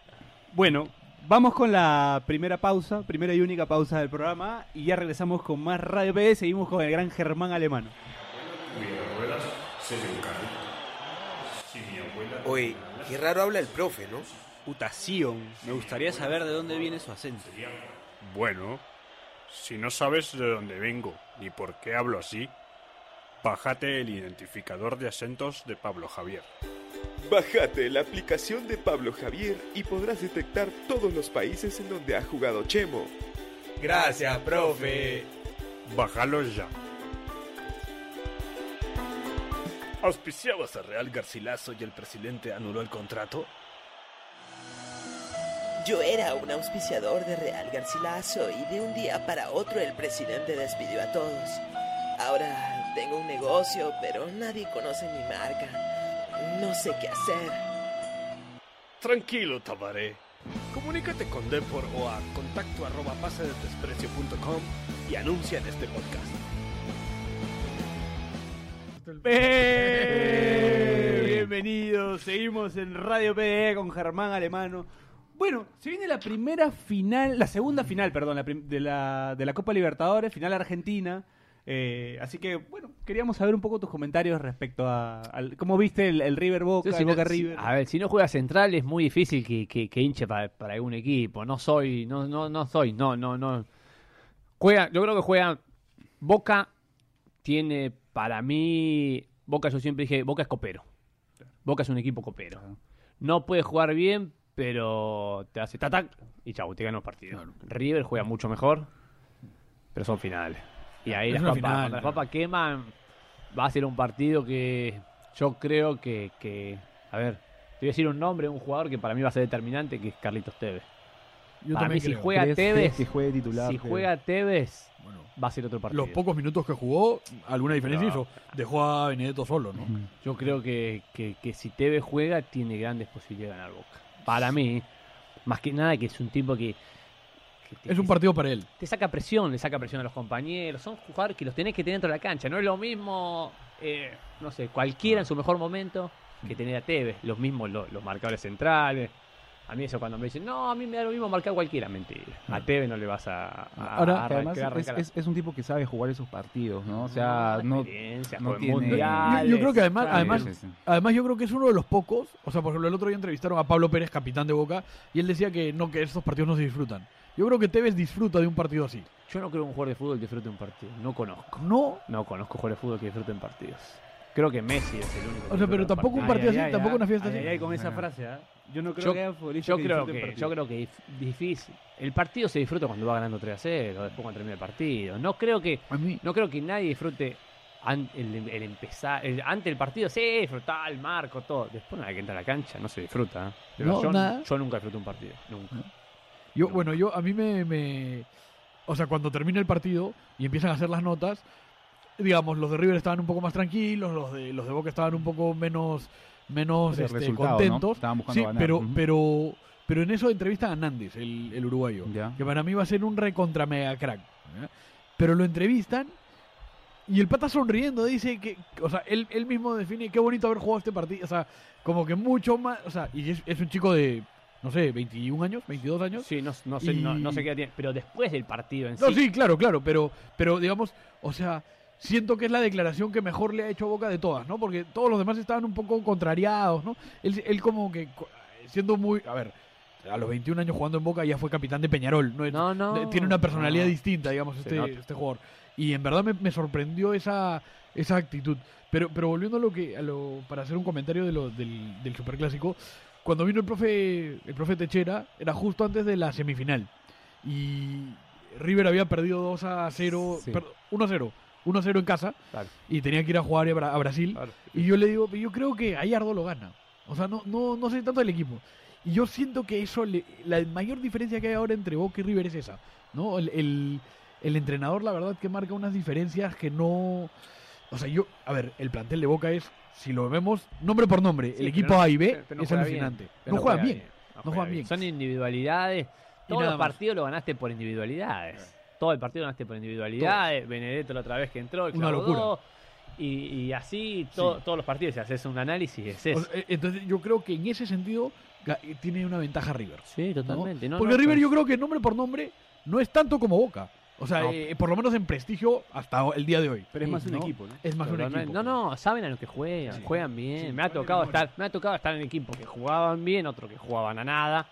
Bueno, vamos con la primera pausa, primera y única pausa del programa. Y ya regresamos con más Radio PD. Seguimos con el gran Germán Alemano.
Oye, qué raro habla el profe, ¿no?
Utación. Me gustaría saber de dónde viene su acento.
Bueno, si no sabes de dónde vengo ni por qué hablo así, bájate el identificador de acentos de Pablo Javier.
Bájate la aplicación de Pablo Javier y podrás detectar todos los países en donde ha jugado Chemo.
Gracias, profe.
Bájalo ya.
¿Auspiciabas a Real Garcilaso y el presidente anuló el contrato?
Yo era un auspiciador de Real Garcilaso y de un día para otro el presidente despidió a todos. Ahora tengo un negocio, pero nadie conoce mi marca. No sé qué hacer.
Tranquilo, Tabaré. Comunícate con Depor o a contacto arroba pasedesprecio.com y anuncia en este podcast.
¡Eh! Bienvenidos, seguimos en Radio PDE con Germán Alemano. Bueno, se viene la primera final, la segunda final, perdón, la prim- de, la, de la Copa Libertadores, final Argentina. Eh, así que, bueno, queríamos saber un poco tus comentarios respecto a, al- cómo viste el, el River Boca,
Yo, si
el
no-
Boca
si-
River.
a ver, si no juega central es muy difícil que, que, que hinche para, para algún equipo. No soy, no, no, no soy, no, no, no. Juega, yo creo que juega. Boca tiene para mí. Boca, yo siempre dije, Boca es copero. Boca es un equipo copero. No puede jugar bien, pero te hace tatac y chau, te gana los partidos. River juega mucho mejor, pero son finales. Y ahí
Es
las papas,
final,
las papas queman, va a ser un partido que yo creo que, que- a ver, te voy a decir un nombre, un jugador que para mí va a ser determinante, que es Carlitos Tevez.
Yo
para mí si juega
¿Crees-
Tevez,
que juegue titular?
si juega Tevez,
Bueno,
va a ser otro partido.
los pocos minutos que jugó, alguna diferencia
No.
hizo. Dejó a Benedetto solo, ¿no?
Yo creo que, que, que si Tevez juega, tiene grandes posibilidades de ganar Boca. Para mí, más que nada que es un tipo que... te-
Es un partido para él.
te saca presión, le saca presión a los compañeros. Son jugadores que los tenés que tener dentro de la cancha. No es lo mismo, eh, no sé, cualquiera en su mejor momento que tener a Tevez. Los mismos lo- los marcadores centrales. A mí eso cuando me dicen, no, a mí me da lo mismo marcar cualquiera. Mentira. A Tevez no le vas a, a-
Ahora,
a
además es,
arrancar-
es- es un tipo que sabe jugar esos partidos, ¿no? O sea, no, no tiene-
mundiales.
Yo, yo creo que además,
Claro.
además,
Sí, sí, sí.
además yo creo que es uno de los pocos. O sea, por ejemplo, el otro día entrevistaron a Pablo Pérez, capitán de Boca, y él decía que no, que estos partidos no se disfrutan. Yo creo que Tevez disfruta de un partido así.
Yo no creo que un jugador de fútbol disfrute un partido. No conozco.
No,
No conozco jugadores de fútbol que disfruten partidos. Creo que Messi es el único. que
O sea, pero tampoco un partido así, tampoco una fiesta
ay,
así.
ay, ay, con esa frase, ¿ah? Yo no creo
Yo-
que haya futbolistas
Yo
que
creo que, yo creo que dif- difícil. El partido se disfruta cuando va ganando 3 a 0, después cuando termina el partido. No creo que,
A mí,
no creo que nadie disfrute an- el, el empezar, el- antes del partido, sí, disfrutar el marco, todo. Después vez que entra a la cancha, no se disfruta. ¿eh? Pero
No,
yo,
nada.
yo nunca disfruto un partido, nunca.
Yo, bueno, yo a mí me, me- O sea, cuando termina el partido y empiezan a hacer las notas, digamos, los de River estaban un poco más tranquilos, los de, los de Boca estaban un poco menos, menos este,
¿no?
contentos.
Estaban buscando
Sí,
ganar.
pero, pero, pero en eso entrevistan a Nández, el, el uruguayo,
Ya.
que para mí va a ser un recontra mega crack. ¿ya? Pero lo entrevistan y el pata sonriendo dice que, o sea, él, él mismo define qué bonito haber jugado este partido, o sea, como que mucho más, o sea, y es, es un chico de, no sé, 21 años, 22 años.
Sí, no, no sé, no,
Y-
no sé qué edad tiene, pero después del partido en
No,
sí.
sí, claro, claro, pero, pero digamos, o sea, siento que es la declaración que mejor le ha hecho Boca de todas, ¿no? Porque todos los demás estaban un poco contrariados, ¿no? Él, él como que, siendo muy, a ver, a los 21 años jugando en Boca ya fue capitán de Peñarol, ¿no?
No, no.
de- Tiene una personalidad
no.
distinta, digamos, este, este jugador. Y en verdad me, me sorprendió esa, esa actitud. Pero, pero volviendo a lo que, a lo, para hacer un comentario de lo, del, del superclásico, cuando vino el profe, el profe Techera, era justo antes de la semifinal. Y River había perdido 2 a 0,
Sí.
perdón, 1 a 0, 1 a 0 en casa,
Claro.
y tenía que ir a jugar a, Bra- a Brasil.
Claro.
Y yo le digo, yo creo que Gallardo lo gana. O sea, no, no, no sé tanto del equipo. Y yo siento que eso, le- la mayor diferencia que hay ahora entre Boca y River es esa. ¿no? El, el, el entrenador, la verdad, que marca unas diferencias que no... O sea, yo, a ver, el plantel de Boca es, si lo vemos, nombre por nombre,
Sí,
el equipo
no-
A y B
pero- pero no
es alucinante.
bien,
no, juegan bien.
No,
juegan bien.
Son individualidades. Todos los partidos lo ganaste por individualidades. todo el partido ganaste por individualidades. Benedetto la otra vez que entró, el
Una locura.
dos, Y, y así to- todos los partidos, si haces un análisis, es eso.
Eh, Entonces yo creo que en ese sentido tiene una ventaja River.
Sí, totalmente. No,
Porque
no,
River
pues-
yo creo que nombre por nombre no es tanto como Boca. O sea,
No.
eh, por lo menos en prestigio hasta el día de hoy.
Pero es más un
¿no?
equipo, ¿no?
Es más un equipo.
No, no, saben a lo que juegan, juegan bien. me ha tocado estar, me ha tocado estar en equipos que jugaban bien, otros que jugaban a nada.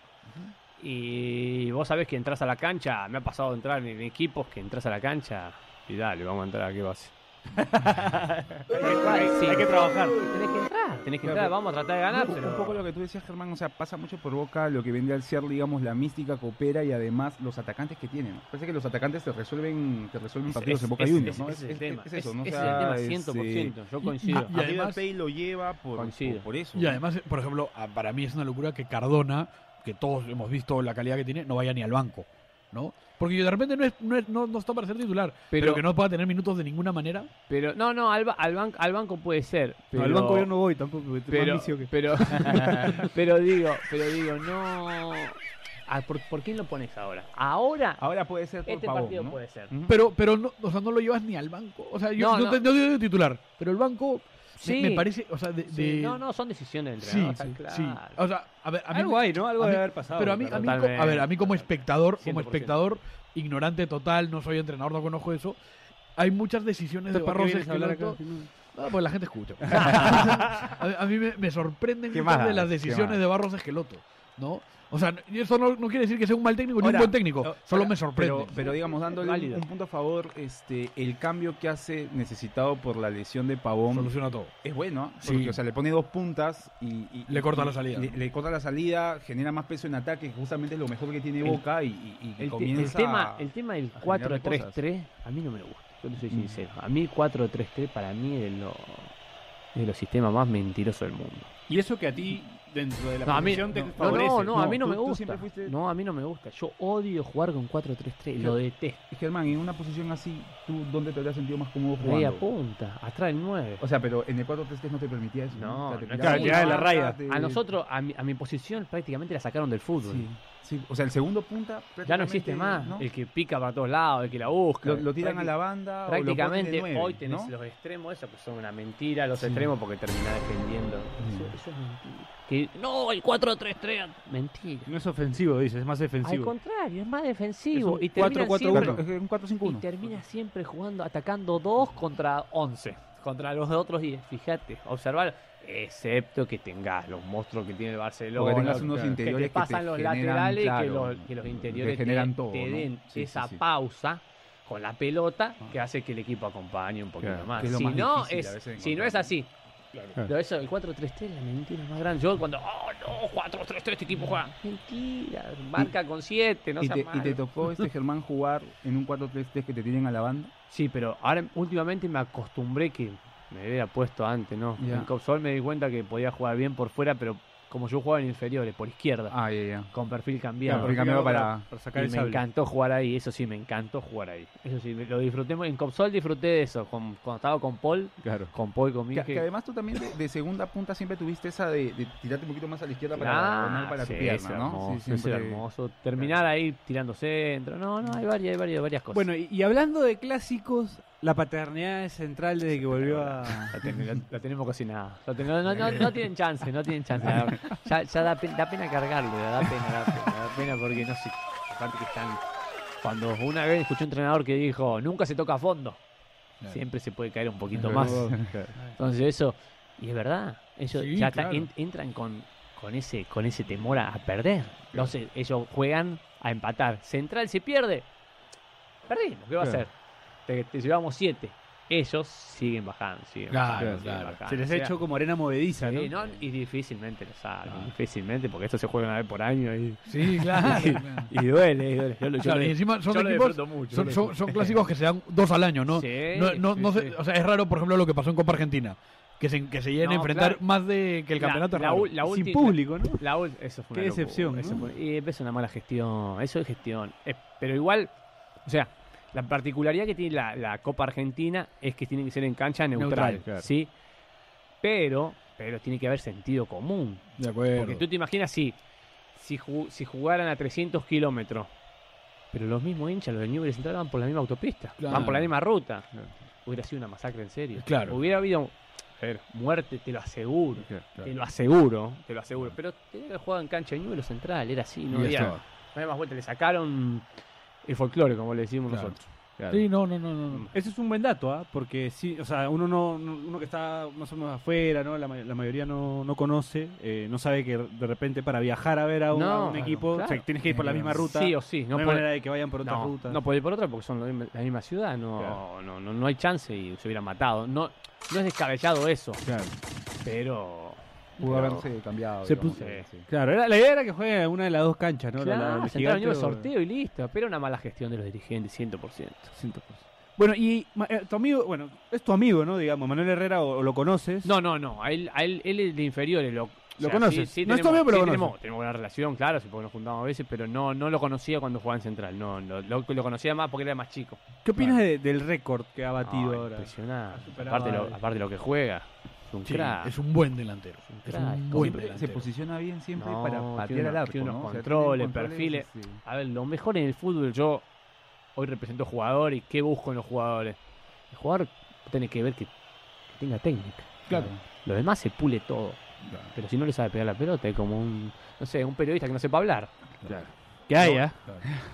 Y vos sabés que entras a la cancha, me ha pasado de entrar en equipos que entras a la cancha y dale, vamos a entrar a qué base. Sí.
Hay que trabajar.
Tenés que entrar, tenés que entrar, vamos a tratar de ganar,
un,
pero
un poco lo que tú decías, Germán, o sea, pasa mucho por boca lo que vendría al ser, digamos, la mística coopera y además los atacantes que tienen. ¿no? Parece que los atacantes te resuelven, te resuelven
Es-
partidos
es-
en Boca Juniors,
es-
¿no?
es el tema.
Es, eso,
Es-
¿no?
Es el tema
este,
100%, yo coincido.
y además-
lo lleva por,
Coincido.
por, por eso.
Y además, por ejemplo, para mí es una locura que Cardona, que todos hemos visto la calidad que tiene, no vaya ni al banco. ¿No? Porque de repente no, es, no, es- no, no está para ser titular, pero,
Pero-
que no pueda tener minutos de ninguna manera.
Pero no, no, al, ba- al, ban- al banco puede ser.
No,
Pero,
al banco yo no voy tampoco,
pero,
más vicio que-
pero, [laughs] pero digo, pero digo, no. Ah, ¿por, por quién lo pones ahora? Ahora,
Ahora puede ser por
este
Pavón,
partido
¿no?
puede ser.
Pero, pero no, o sea, no lo llevas ni al banco. O sea, yo
No,
no,
no.
te- titular, pero el banco
Sí.
me, parece, o sea, de,
Sí,
de-
no, no, son decisiones del
Sí,
claro.
sí. O sea, a ver, a mí,
Algo hay, ¿no? Algo
a mí-
debe haber pasado.
Pero a mí, a mí a ver, a mí como espectador, como
100%.
espectador, ignorante total, no soy entrenador, no conozco eso. Hay muchas decisiones de
¿Para qué
Barros? Esqueloto. No, pues la gente escucha. [laughs] a, mí me, me sorprenden
¿Qué
muchas
más?
de las
¿Qué
decisiones de Barros Esqueloto, ¿no? O sea, eso no, no quiere decir que sea un mal técnico ni un buen técnico,
no,
solo
ahora,
me sorprende.
Pero, pero digamos, dándole un, punto a favor, este, el cambio que hace necesitado por la lesión de Pavón
Soluciona todo.
es bueno.
Sí.
porque o sea, le pone dos puntas y, y-
Le corta
y-
la salida.
Le, le corta la salida, genera más peso en ataque, que justamente es lo mejor que tiene
El-
Boca y, y- y
El, te- el
comienza
tema, el tema del
a generarle
4-3-3, a mí no me gusta, yo le soy
Mm.
sincero. A mí el 4-3-3 para mí es de, lo, de los sistemas más mentirosos del mundo.
Y eso que a ti, dentro de la
No, a mí,
posición, te
no, no,
favorece.
no, no, a mí no,
tú-
me gusta.
fuiste-
No, a mí no me gusta. Yo odio jugar con 4-3-3, lo detesto.
Germán, en una posición así, ¿tú dónde te habrías sentido más cómodo jugando?
punta, atrás del 9.
O sea, pero en el 4-3-3 no te permitía eso.
No,
O sea, te
no,
ya de la raya.
te-
A nosotros, a mi, a mi posición prácticamente la sacaron del fútbol.
Sí, sí. O sea, el segundo punta
Ya no existe más.
¿no?
El que pica para todos lados, el que la busca.
Lo, lo tiran a la banda. o lo ponen de
Prácticamente
nueve,
hoy tenés
¿no?
los extremos, eso que son una mentira, los
Sí.
extremos porque termina defendiendo. Eso, eso es mentira. Que, no, el 4-3-3, mentira.
No es ofensivo, dices, es más
Al
defensivo.
contrario, es más defensivo.
Es un
y termina
4-4-1.
siempre,
Claro, es un
y
4-5-1.
termina siempre jugando, atacando 2 contra 11. Contra los otros 10. Fíjate, observar. Excepto que tengas los monstruos que tiene el Barcelona.
Porque tengas unos
que
interiores
te
que te
pasan los
generan,
laterales y
claro,
que los, que los
te
interiores
generan
te,
todo,
te
¿no?
den
Sí, sí,
esa
sí.
pausa con la pelota que hace que el equipo acompañe un poquito
Claro,
más.
que
Si
más
no, es, si no es
¿no?
así. Pero eso, el 4-3-3 es la mentira más grande. Yo cuando, oh no, 4-3-3, este equipo juega. Mentira, marca con 7, no
¿Y te, y te tocó este Germán jugar en un 4-3-3 que te tienen a la banda?
Sí, pero ahora últimamente me acostumbré que me hubiera puesto antes, ¿no?
Ya.
En Copsol me di cuenta que podía jugar bien por fuera, pero como yo jugaba en inferiores, por izquierda,
Ah, ya, ya.
con perfil cambiado.
Claro, perfil cambiado para-
para sacar
y
el
me
sable.
encantó jugar ahí, eso sí, me encantó jugar ahí. Eso sí, me- lo disfruté. En Copsol disfruté de eso, con- cuando estaba con Paul,
Claro.
con Paul y con
Que,
Miguel.
que además tú también de, de segunda punta siempre tuviste esa de, de tirarte un poquito más a la izquierda para
Ah,
poner para tu
sí,
pierna,
es
¿no?
hermoso,
Sí,
es
siempre-
hermoso. Terminar ahí tirando centro. No, no, hay varias, hay varias, varias cosas.
Bueno, y, y hablando de clásicos, la paternidad es central desde que volvió a...
La, ten- la- la tenemos cocinada. La ten- no, no, no, no [laughs] tienen chance, no tienen chance. Ya, ya da, pena, da pena cargarlo, da pena, da pena, da pena porque no sé. Aparte que están. Cuando una vez escuché un entrenador que dijo, nunca se toca a fondo. Siempre se puede caer un poquito más. Entonces eso, y es verdad, ellos
Sí,
ya está-
claro.
en- entran con, con ese con ese temor a, perder. Entonces ellos juegan a empatar. Central se pierde. Perdimos, ¿qué va a
Claro.
hacer? Te, te llevamos siete. Ellos siguen bajando, siguen
Claro,
bajando, siguen
claro.
bajando.
Se les
O
ha
sea,
hecho como arena movediza,
sí,
¿no?
¿no? Y difícilmente lo saben,
Ah.
difícilmente, porque esto se juega una vez por año y,
Sí, claro. [laughs]
y, y duele, y duele. Yo, lo- yo
Claro,
lo-
y encima son equipos,
mucho,
son, clásicos que se dan dos al año, ¿no?
Sí,
no, no,
sí,
no se-
sí.
o sea, es raro, por ejemplo, lo que pasó en Copa Argentina, que se, que se lleguen a enfrentar
claro.
más de que el campeonato.
la
Sin público, ¿no?
La ul- eso fue
Qué
una locura,
decepción,
eso fue- y es una mala gestión. Eso es gestión. Eh, pero igual, o sea, la particularidad que tiene la, la Copa Argentina es que tiene que ser en cancha neutral.
Neutral, claro.
¿sí? Pero, pero tiene que haber sentido común.
De acuerdo.
Porque tú te imaginas si, si, ju- si jugaran a 300 kilómetros Pero los mismos hinchas, los de Newell's Central, van por la misma autopista.
Claro.
Van por la misma ruta. Hubiera sido una masacre en serio.
Claro.
Hubiera habido muerte, te lo aseguro. Te lo aseguro, te lo aseguro. Pero tenía que jugar en cancha de Newell's Central, era así, no había, no había más vuelta. Le sacaron el folclore, como le decimos
Claro.
nosotros.
Sí, no, no, no, no.
Ese es un buen dato, ¿ah? Porque sí, o sea, uno no, no- uno que está más o menos afuera, ¿no? La, ma- la mayoría no, no conoce, eh, no sabe que de repente para viajar a ver a un,
No,
a un
claro,
equipo,
claro.
o sea, tienes que ir por la misma ruta.
Sí o sí.
No, hay
puede-
manera de que vayan por otra
no,
ruta.
No puede ir por otra porque son la misma, ciudad, no,
Claro.
no, no, no hay chance y se hubieran matado. No, no es descabellado eso,
Claro.
pero...
Pudo haberse cambiado.
Se
digamos,
puso-
sí.
Claro, era- la idea era que juegue en una de las dos canchas, ¿no? La- la-
Claro,
el
se entraron
gigante
en el
o-
sorteo y listo. Pero una mala gestión de los dirigentes, 100%.
Bueno, y ma- eh, tu amigo, bueno, es tu amigo, ¿no? Digamos, Manuel Herrera, o, o lo conoces.
No, no, no. A él, a él, él es de inferiores. Lo,
¿Lo conoces? No es tu
tenemos,
amigo, pero lo
sí
conoces.
tenemos, tenemos buena relación, claro, sí, porque nos juntamos a veces, pero no, no lo conocía cuando jugaba en Central. No, lo, lo, lo conocía más porque era más chico.
¿Qué opinas de- del récord que ha batido
No,
ahora?
Impresionante. Aparte, lo, aparte lo que juega. Es un
Sí,
crack.
es un buen delantero. Es
crack.
un buen
Siempre se
delantero.
posiciona bien siempre
No,
para patear al arco,
tiene unos
¿no? O sea, tiene
controles, perfiles. A ver, lo mejor en el fútbol, yo hoy represento jugador y qué busco en los jugadores. El jugador tiene que ver que, que tenga técnica.
Claro.
Lo demás se pule todo. Pero si no le sabe pegar la pelota, es como un, no sé, un periodista que no sepa hablar.
Que haya.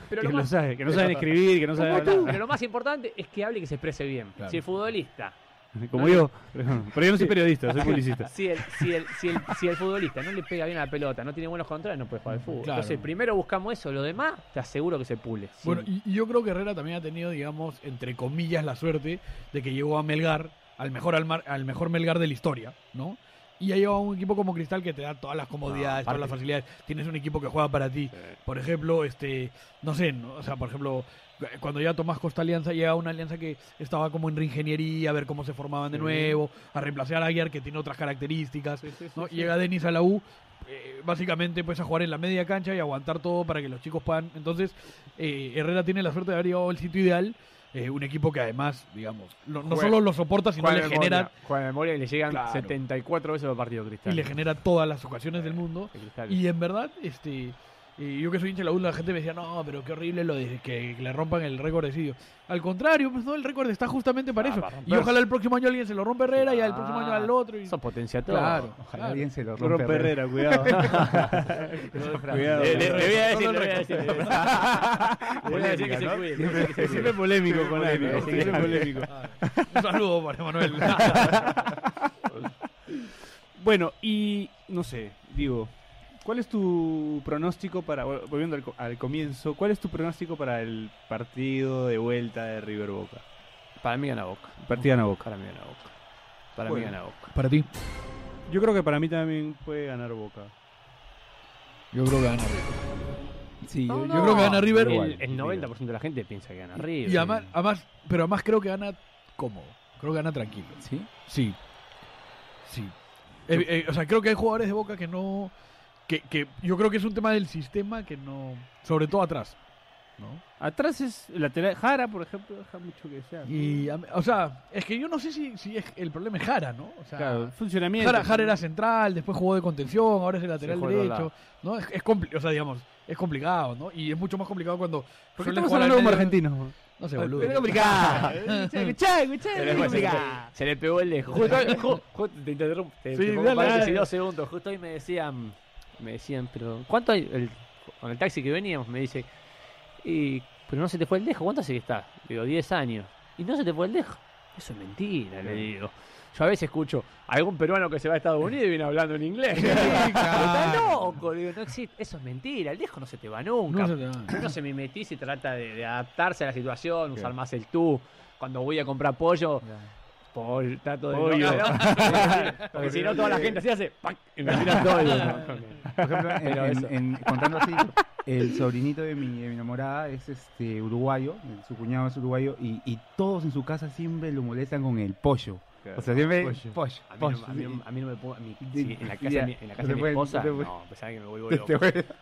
Pero
que
lo más-
sabe, que no saben escribir, que no saben hablar.
Pero lo más importante es que hable y que se exprese bien.
Claro.
Si el futbolista. [laughs]
Como
no
yo. [laughs] Pero yo no soy periodista, soy publicista. [laughs]
Si el, si, el, si, el, si el futbolista no le pega bien a la pelota, no tiene buenos controles, no puede jugar al fútbol.
Claro.
Entonces, primero buscamos eso, lo demás, te aseguro que se pule.
Bueno, y, y yo creo que Herrera también ha tenido, digamos, entre comillas, la suerte de que llegó a Melgar, al mejor, Almar- al mejor Melgar de la historia, ¿no? Y ha llegado a un equipo como Cristal que te da todas las comodidades,
No,
todas las facilidades. Tienes un equipo que juega para ti. Por ejemplo, este, no sé, ¿no? o sea, por ejemplo, cuando ya Tomás Costa Alianza llega a una alianza que estaba como en reingeniería, a ver cómo se formaban de
Sí.
nuevo, a reemplazar a Aguiar que tiene otras características. ¿no? Llega Denis a la U, eh, básicamente pues a jugar en la media cancha y aguantar todo para que los chicos puedan. Entonces, eh, Herrera tiene la suerte de haber llegado al sitio ideal. eh, un equipo que además, digamos, lo- no
Juega-
solo lo soporta, sino le genera
juega de memoria y le llegan
Claro.
74 veces los partidos
y
Cristal.
le genera todas las ocasiones del mundo. Y en verdad, este eh, yo que soy hincha de la U, la gente me decía, no, pero qué horrible lo de que, le rompan el récord de sitio. Al contrario, pues no, el récord está justamente para
Ah,
eso.
para
y ojalá el próximo año alguien se lo rompe Herrera y al próximo año al otro. Y...
Eso potencia todo.
Claro,
Ojalá
claro.
alguien se lo rompe.
rompe Herrera, [laughs] cuidado. cuidado.
Le, le- le voy a decir, le voy a decir. Le [laughs] voy a decir que se cuide.
Siempre
cuide.
polémico con
sí,
Siempre polémico.
Un saludo para Emanuel. [laughs]
Bueno, y no sé, digo, ¿cuál es tu pronóstico para, vol- volviendo al, co- al comienzo, cuál es tu pronóstico para el partido de vuelta de River Boca?
Para mí gana Boca.
Partido gana Boca.
Para mí gana Boca. Para
Bueno.
mí gana Boca.
para ti.
Yo creo que para mí también puede ganar Boca.
Yo creo que gana River.
Sí,
yo- yo creo que gana River.
El, el 90% de la gente piensa que gana River.
Y además, además, pero además creo que gana cómodo. Creo que gana tranquilo.
¿Sí?
Sí. Sí. Eh, eh, o sea, creo que hay jugadores de Boca que no... Que, que yo creo que es un tema del sistema que no... Sobre todo atrás. ¿no?
Atrás es lateral. Jara, por ejemplo, deja mucho que sea.
Y, o sea, es que yo no sé si, si es el problema es Jara, ¿no? O sea,
Claro, funcionamiento.
Jara, Jara era central, después jugó de contención, ahora es el lateral derecho, ¿no? Es, es compli- o sea, digamos, es complicado, ¿no? Y es mucho más complicado cuando
¿Por qué estamos hablando como argentinos?
No sé, boludo.
Es complicado.
Se le,
es
fue- se, le,
complicado.
se le pegó el dejo. Justo, ju- justo- te interrumpo. Te,
Sí,
te pongo
dale, dale.
dos segundos. Justo hoy me decían, me decían, pero ¿cuánto hay? El, con el taxi que veníamos me dice, y, pero no se te fue el dejo. ¿Cuánto hace que estás? Digo, 10 años. ¿Y no se te fue el dejo? Eso es mentira, le digo. Yo a veces escucho a algún peruano que se va a Estados Unidos y viene hablando en inglés. [laughs] Está loco, digo, no existe. Eso es mentira, el dejo no se te va nunca.
No se te va.
Se mimetiza y trata de, de adaptarse a la situación, usar más el tú. Cuando voy a comprar pollo, pollo, trato de.
Pollo. [laughs]
Porque si no, toda la gente así hace. ¡pac! Y me tiran todo.
Por ejemplo, en-
Pero
en-
eso.
en- contando así, el sobrinito de mi, de mi enamorada es este uruguayo, su cuñado es uruguayo, y, y todos en su casa siempre lo molestan con el pollo. O sea, siempre
Pollo.
pollo.
A mí, no, a, mí, no- a mí no me puedo. a mí-
Sí,
sí, en la [laughs] casa,
ya.
de mi, en la casa
No
de
te
mi esposa, [laughs]
no te puede-
no, pensaba que me vuelvo
Te
loco.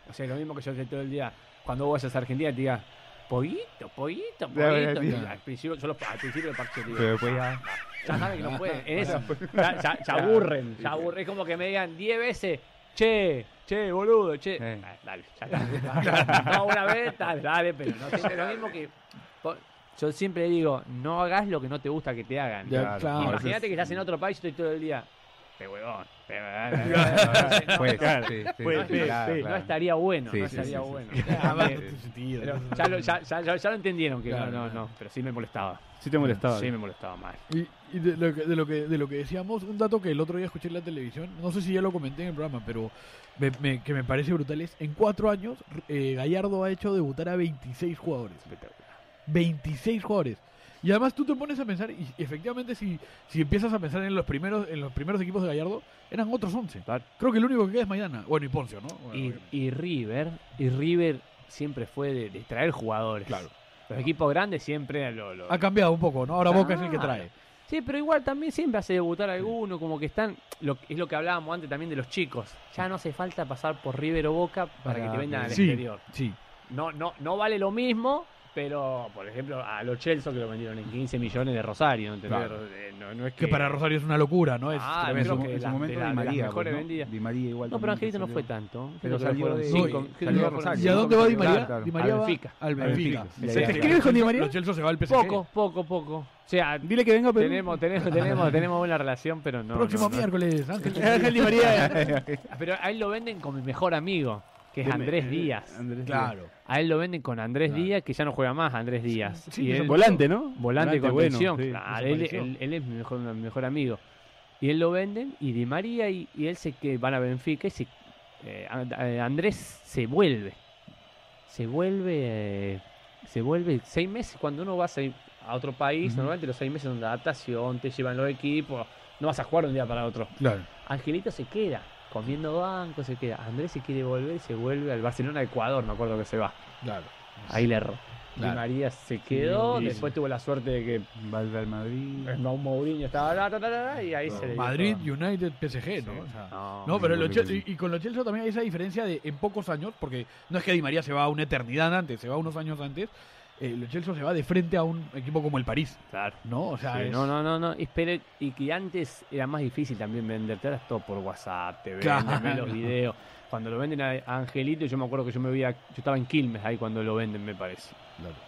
O sea, lo mismo que yo sé todo el día. Cuando vos vayas a Argentina, te diga, pollito, pollito,
Ya,
pollito.
ya,
Y
ya.
al principio, yo lo, al principio de parche digo,
Pero después ya-
ya saben que no pueden. En eso, [laughs] ya, ya- ya aburren, ya aburren. Es como que me digan 10 veces, che, che, boludo, che.
Eh.
Ah, dale, ya está. [laughs] no, una vez, dale, dale, pero no siempre lo mismo que. po- Yo siempre digo, no hagas lo que no te gusta que te hagan.
Ya, claro.
Imagínate que estás en otro país y estoy todo el día. Pe huevón. pe- [laughs] no,
Pues,
no,
sí, sí,
Pues,
sí,
sí,
claro,
sí.
no
claro.
estaría bueno,
Sí,
no estaría
sí, sí.
bueno. [laughs] Ya, lo, ya, ya, ya- ya lo entendieron que
Claro,
no, no, no, pero sí me molestaba.
Sí te molestaba.
Sí me molestaba mal.
Y, y de, lo que, de, lo que, de lo que decíamos, un dato que el otro día escuché en la televisión, no sé si ya lo comenté en el programa, pero me- me- que me parece brutal es, en cuatro años, eh, Gallardo ha hecho debutar a 26 jugadores. 26 jugadores. Y además tú te pones a pensar, y efectivamente si, si empiezas a pensar en los primeros en los primeros equipos de Gallardo, eran otros 11. Creo que el único que queda es Maidana. Bueno, y Poncio, ¿no? Bueno,
Y, y River, y River siempre fue de, de traer jugadores.
Claro.
Los equipos grandes siempre lo, lo-
ha cambiado un poco, ¿no? Ahora Boca es el que trae.
Sí, pero igual también siempre hace debutar alguno, como que están, lo, es lo que hablábamos antes también de los chicos. Ya no hace falta pasar por River o Boca para, que te vendan al
Sí,
exterior.
sí.
No, no, no vale lo mismo, pero por ejemplo a los Chelsea que lo vendieron en 15 millones de Rosario, ¿entendés?
Claro.
Eh, No, no es
Que para Rosario es una locura, ¿no? Es
Ah, que
en su
la-
momento
de la-
Di María, pues, ¿no? Di María igual
No, pero Angelito no fue tanto.
Pero
Creo que
salió de-
cinco- que
salió Rosario.
¿Y a dónde va Di María?
claro.
Di María
Al Benfica.
al Benfica.
¿Se te escribes con Di María?
Los Chelsea se va al PSG.
Poco, poco, poco. O sea,
Dile que venga, pero.
tenemos, tenemos, tenemos, tenemos buena relación, pero no.
Próximo
no, no.
miércoles, Ángel. [laughs]
Ángel Di María. [laughs]
Pero a él lo venden con mi mejor amigo, que es Andrés Díaz.
Andrés
Claro.
A él lo venden con Andrés Díaz, que ya no juega más, Andrés Díaz.
Sí,
y
es
él,
volante, ¿no?
volante con
bueno,
tensión,
sí,
claro, él,
desapareció.
él- él es mi mejor, mi mejor amigo. Y él lo venden, y Di María y, y él se que van a Benfica, y se, eh, And- Andrés se vuelve. Se vuelve, eh, se vuelve seis meses cuando uno va a, otro país, normalmente los seis meses son de adaptación, te llevan los equipos, no vas a jugar de un día para otro.
Claro.
Angelito se queda, comiendo banco, se queda. Andrés se quiere volver y se vuelve al Barcelona Ecuador, me acuerdo que se va.
Claro.
Ahí le erró.
Claro.
Di María se quedó,
Sí,
después tuvo la suerte de que
Vuelve al Madrid.
eh, Mourinho estaba la, la, la, la, y ahí se le dio
Madrid,
todo.
United, PSG, ¿no? O sea,
No,
no, pero y, y con los Chelsea también hay esa diferencia de en pocos años, porque no es que Di María se va a una eternidad antes, se va unos años antes. Eh, los Chelsea se va de frente a un equipo como el París,
Claro.
¿no? O sea,
Sí,
es-
No, no, no, no. Y, pero- y que antes era más difícil también venderte. Ahora es todo por WhatsApp, te venden,
Claro.
ves los videos. Cuando lo venden a Angelito, yo me acuerdo que yo me veía, yo estaba en Quilmes ahí cuando lo venden, me parece.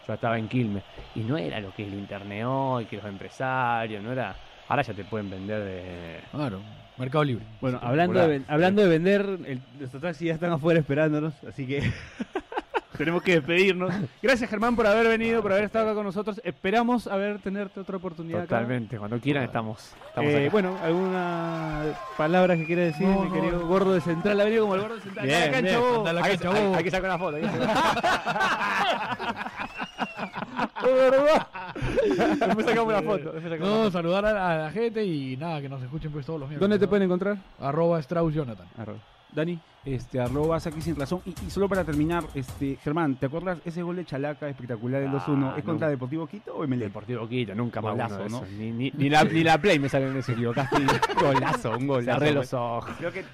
Yo estaba en Quilmes. Y no era lo que es el internet hoy, que los empresarios, no era. Ahora ya te pueden vender de.
Claro, Mercado Libre.
Bueno, hablando de, ven- hablando de vender, el, los taxis ya están afuera esperándonos, así que [laughs] tenemos que despedirnos. Gracias Germán por haber venido, por haber estado acá con nosotros. Esperamos haber tenerte otra oportunidad. acá.
Totalmente, cuando quieran estamos. estamos
Eh,
acá.
bueno, ¿alguna palabra que quiera decir,
No,
mi
no.
querido gordo de central? Ha venido como el gordo de central.
Bien,
la cancha,
bien.
vos.
La
hay,
cancha,
hay-
vos.
hay que sacar una foto. hay que. Después sacamos una foto. después sacamos una
No,
foto.
saludar a, a la gente y nada, que nos escuchen pues todos los miércoles.
¿Dónde te
¿no?
pueden encontrar?
Arroba Strauss Jonathan.
Dani.
Este, arroba Saki sin razón. Y, y solo para terminar, este, Germán, ¿te acuerdas ese gol de Chalaca espectacular del
Ah,
2-1? ¿Es
no.
contra Deportivo Quito o Emelec?
Deportivo Quito, nunca más
Golazo,
uno
¿no?
Ni, ni, ni la, ni la Play me sale en ese equivocaste. [laughs]
Golazo, un golazo.
Cerré los ojos.
Creo que.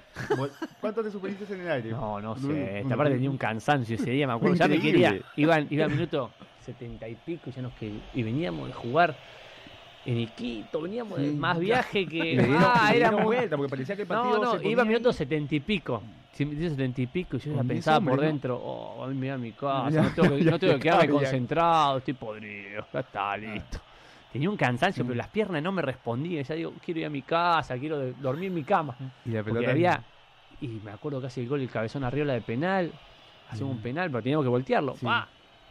¿Cuánto te en el aire?
No, no sé. Esta parte tenía un cansancio ese día, me acuerdo. Ya me
Increíble.
quería. Iba, iba al minuto setenta y pico y, ya nos que, y veníamos de jugar en Iquito, veníamos de
Sí.
más viaje que.
Dieron-
ah, era muy.
vuelta, porque parecía que el partido
No, no,
se
iba a minuto setenta y pico. Setenta y pico y yo ya pensaba por dentro, oh, a mí me da mi casa,
Ya,
no tengo que, no tengo que quedarme concentrado, estoy podrido, ya está, listo. Tenía un cansancio, pero las piernas no me respondían. Ya digo, quiero ir a mi casa, quiero dormir en mi cama.
Y la pelota.
había. Y me acuerdo casi el gol, el cabezón arriola de penal. Hacemos un penal, pero teníamos que voltearlo.
Sí.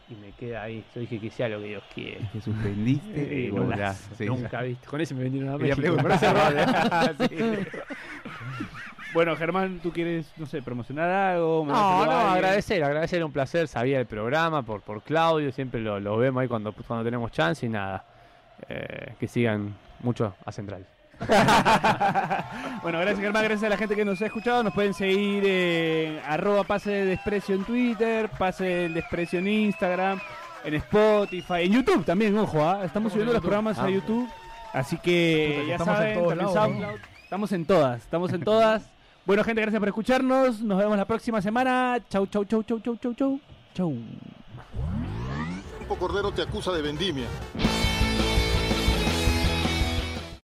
Y me queda ahí. Yo dije que sea lo que Dios quiere.
Que suspendiste. [laughs]
Eh,
y
nunca,
golazo, sí.
nunca viste. Con ese me vendieron a México. [laughs]
Bueno, Germán, ¿tú quieres, no sé, promocionar algo?
No,
¿Mandar
no, agradecer, agradecer, un placer. Sabía el programa por, por Claudio, siempre lo, lo vemos ahí cuando, cuando tenemos chance y nada. Eh, que sigan mucho a Central. [laughs]
Bueno, gracias Germán, gracias a la gente que nos ha escuchado. Nos pueden seguir en arroba pase de desprecio en Twitter, pase del desprecio en Instagram, en Spotify, en YouTube también, ojo, ¿ah? estamos subiendo
en
los programas a
Ah.
YouTube. Así que ya
estamos en
saben,
todos
también
lados, ¿no?
SoundCloud. Estamos en todas, estamos en todas. Bueno, gente, gracias por escucharnos. Nos vemos la próxima semana. Chau, chau, chau, chau, chau, chau, chau. Chau.
Cordero te acusa de vendimia.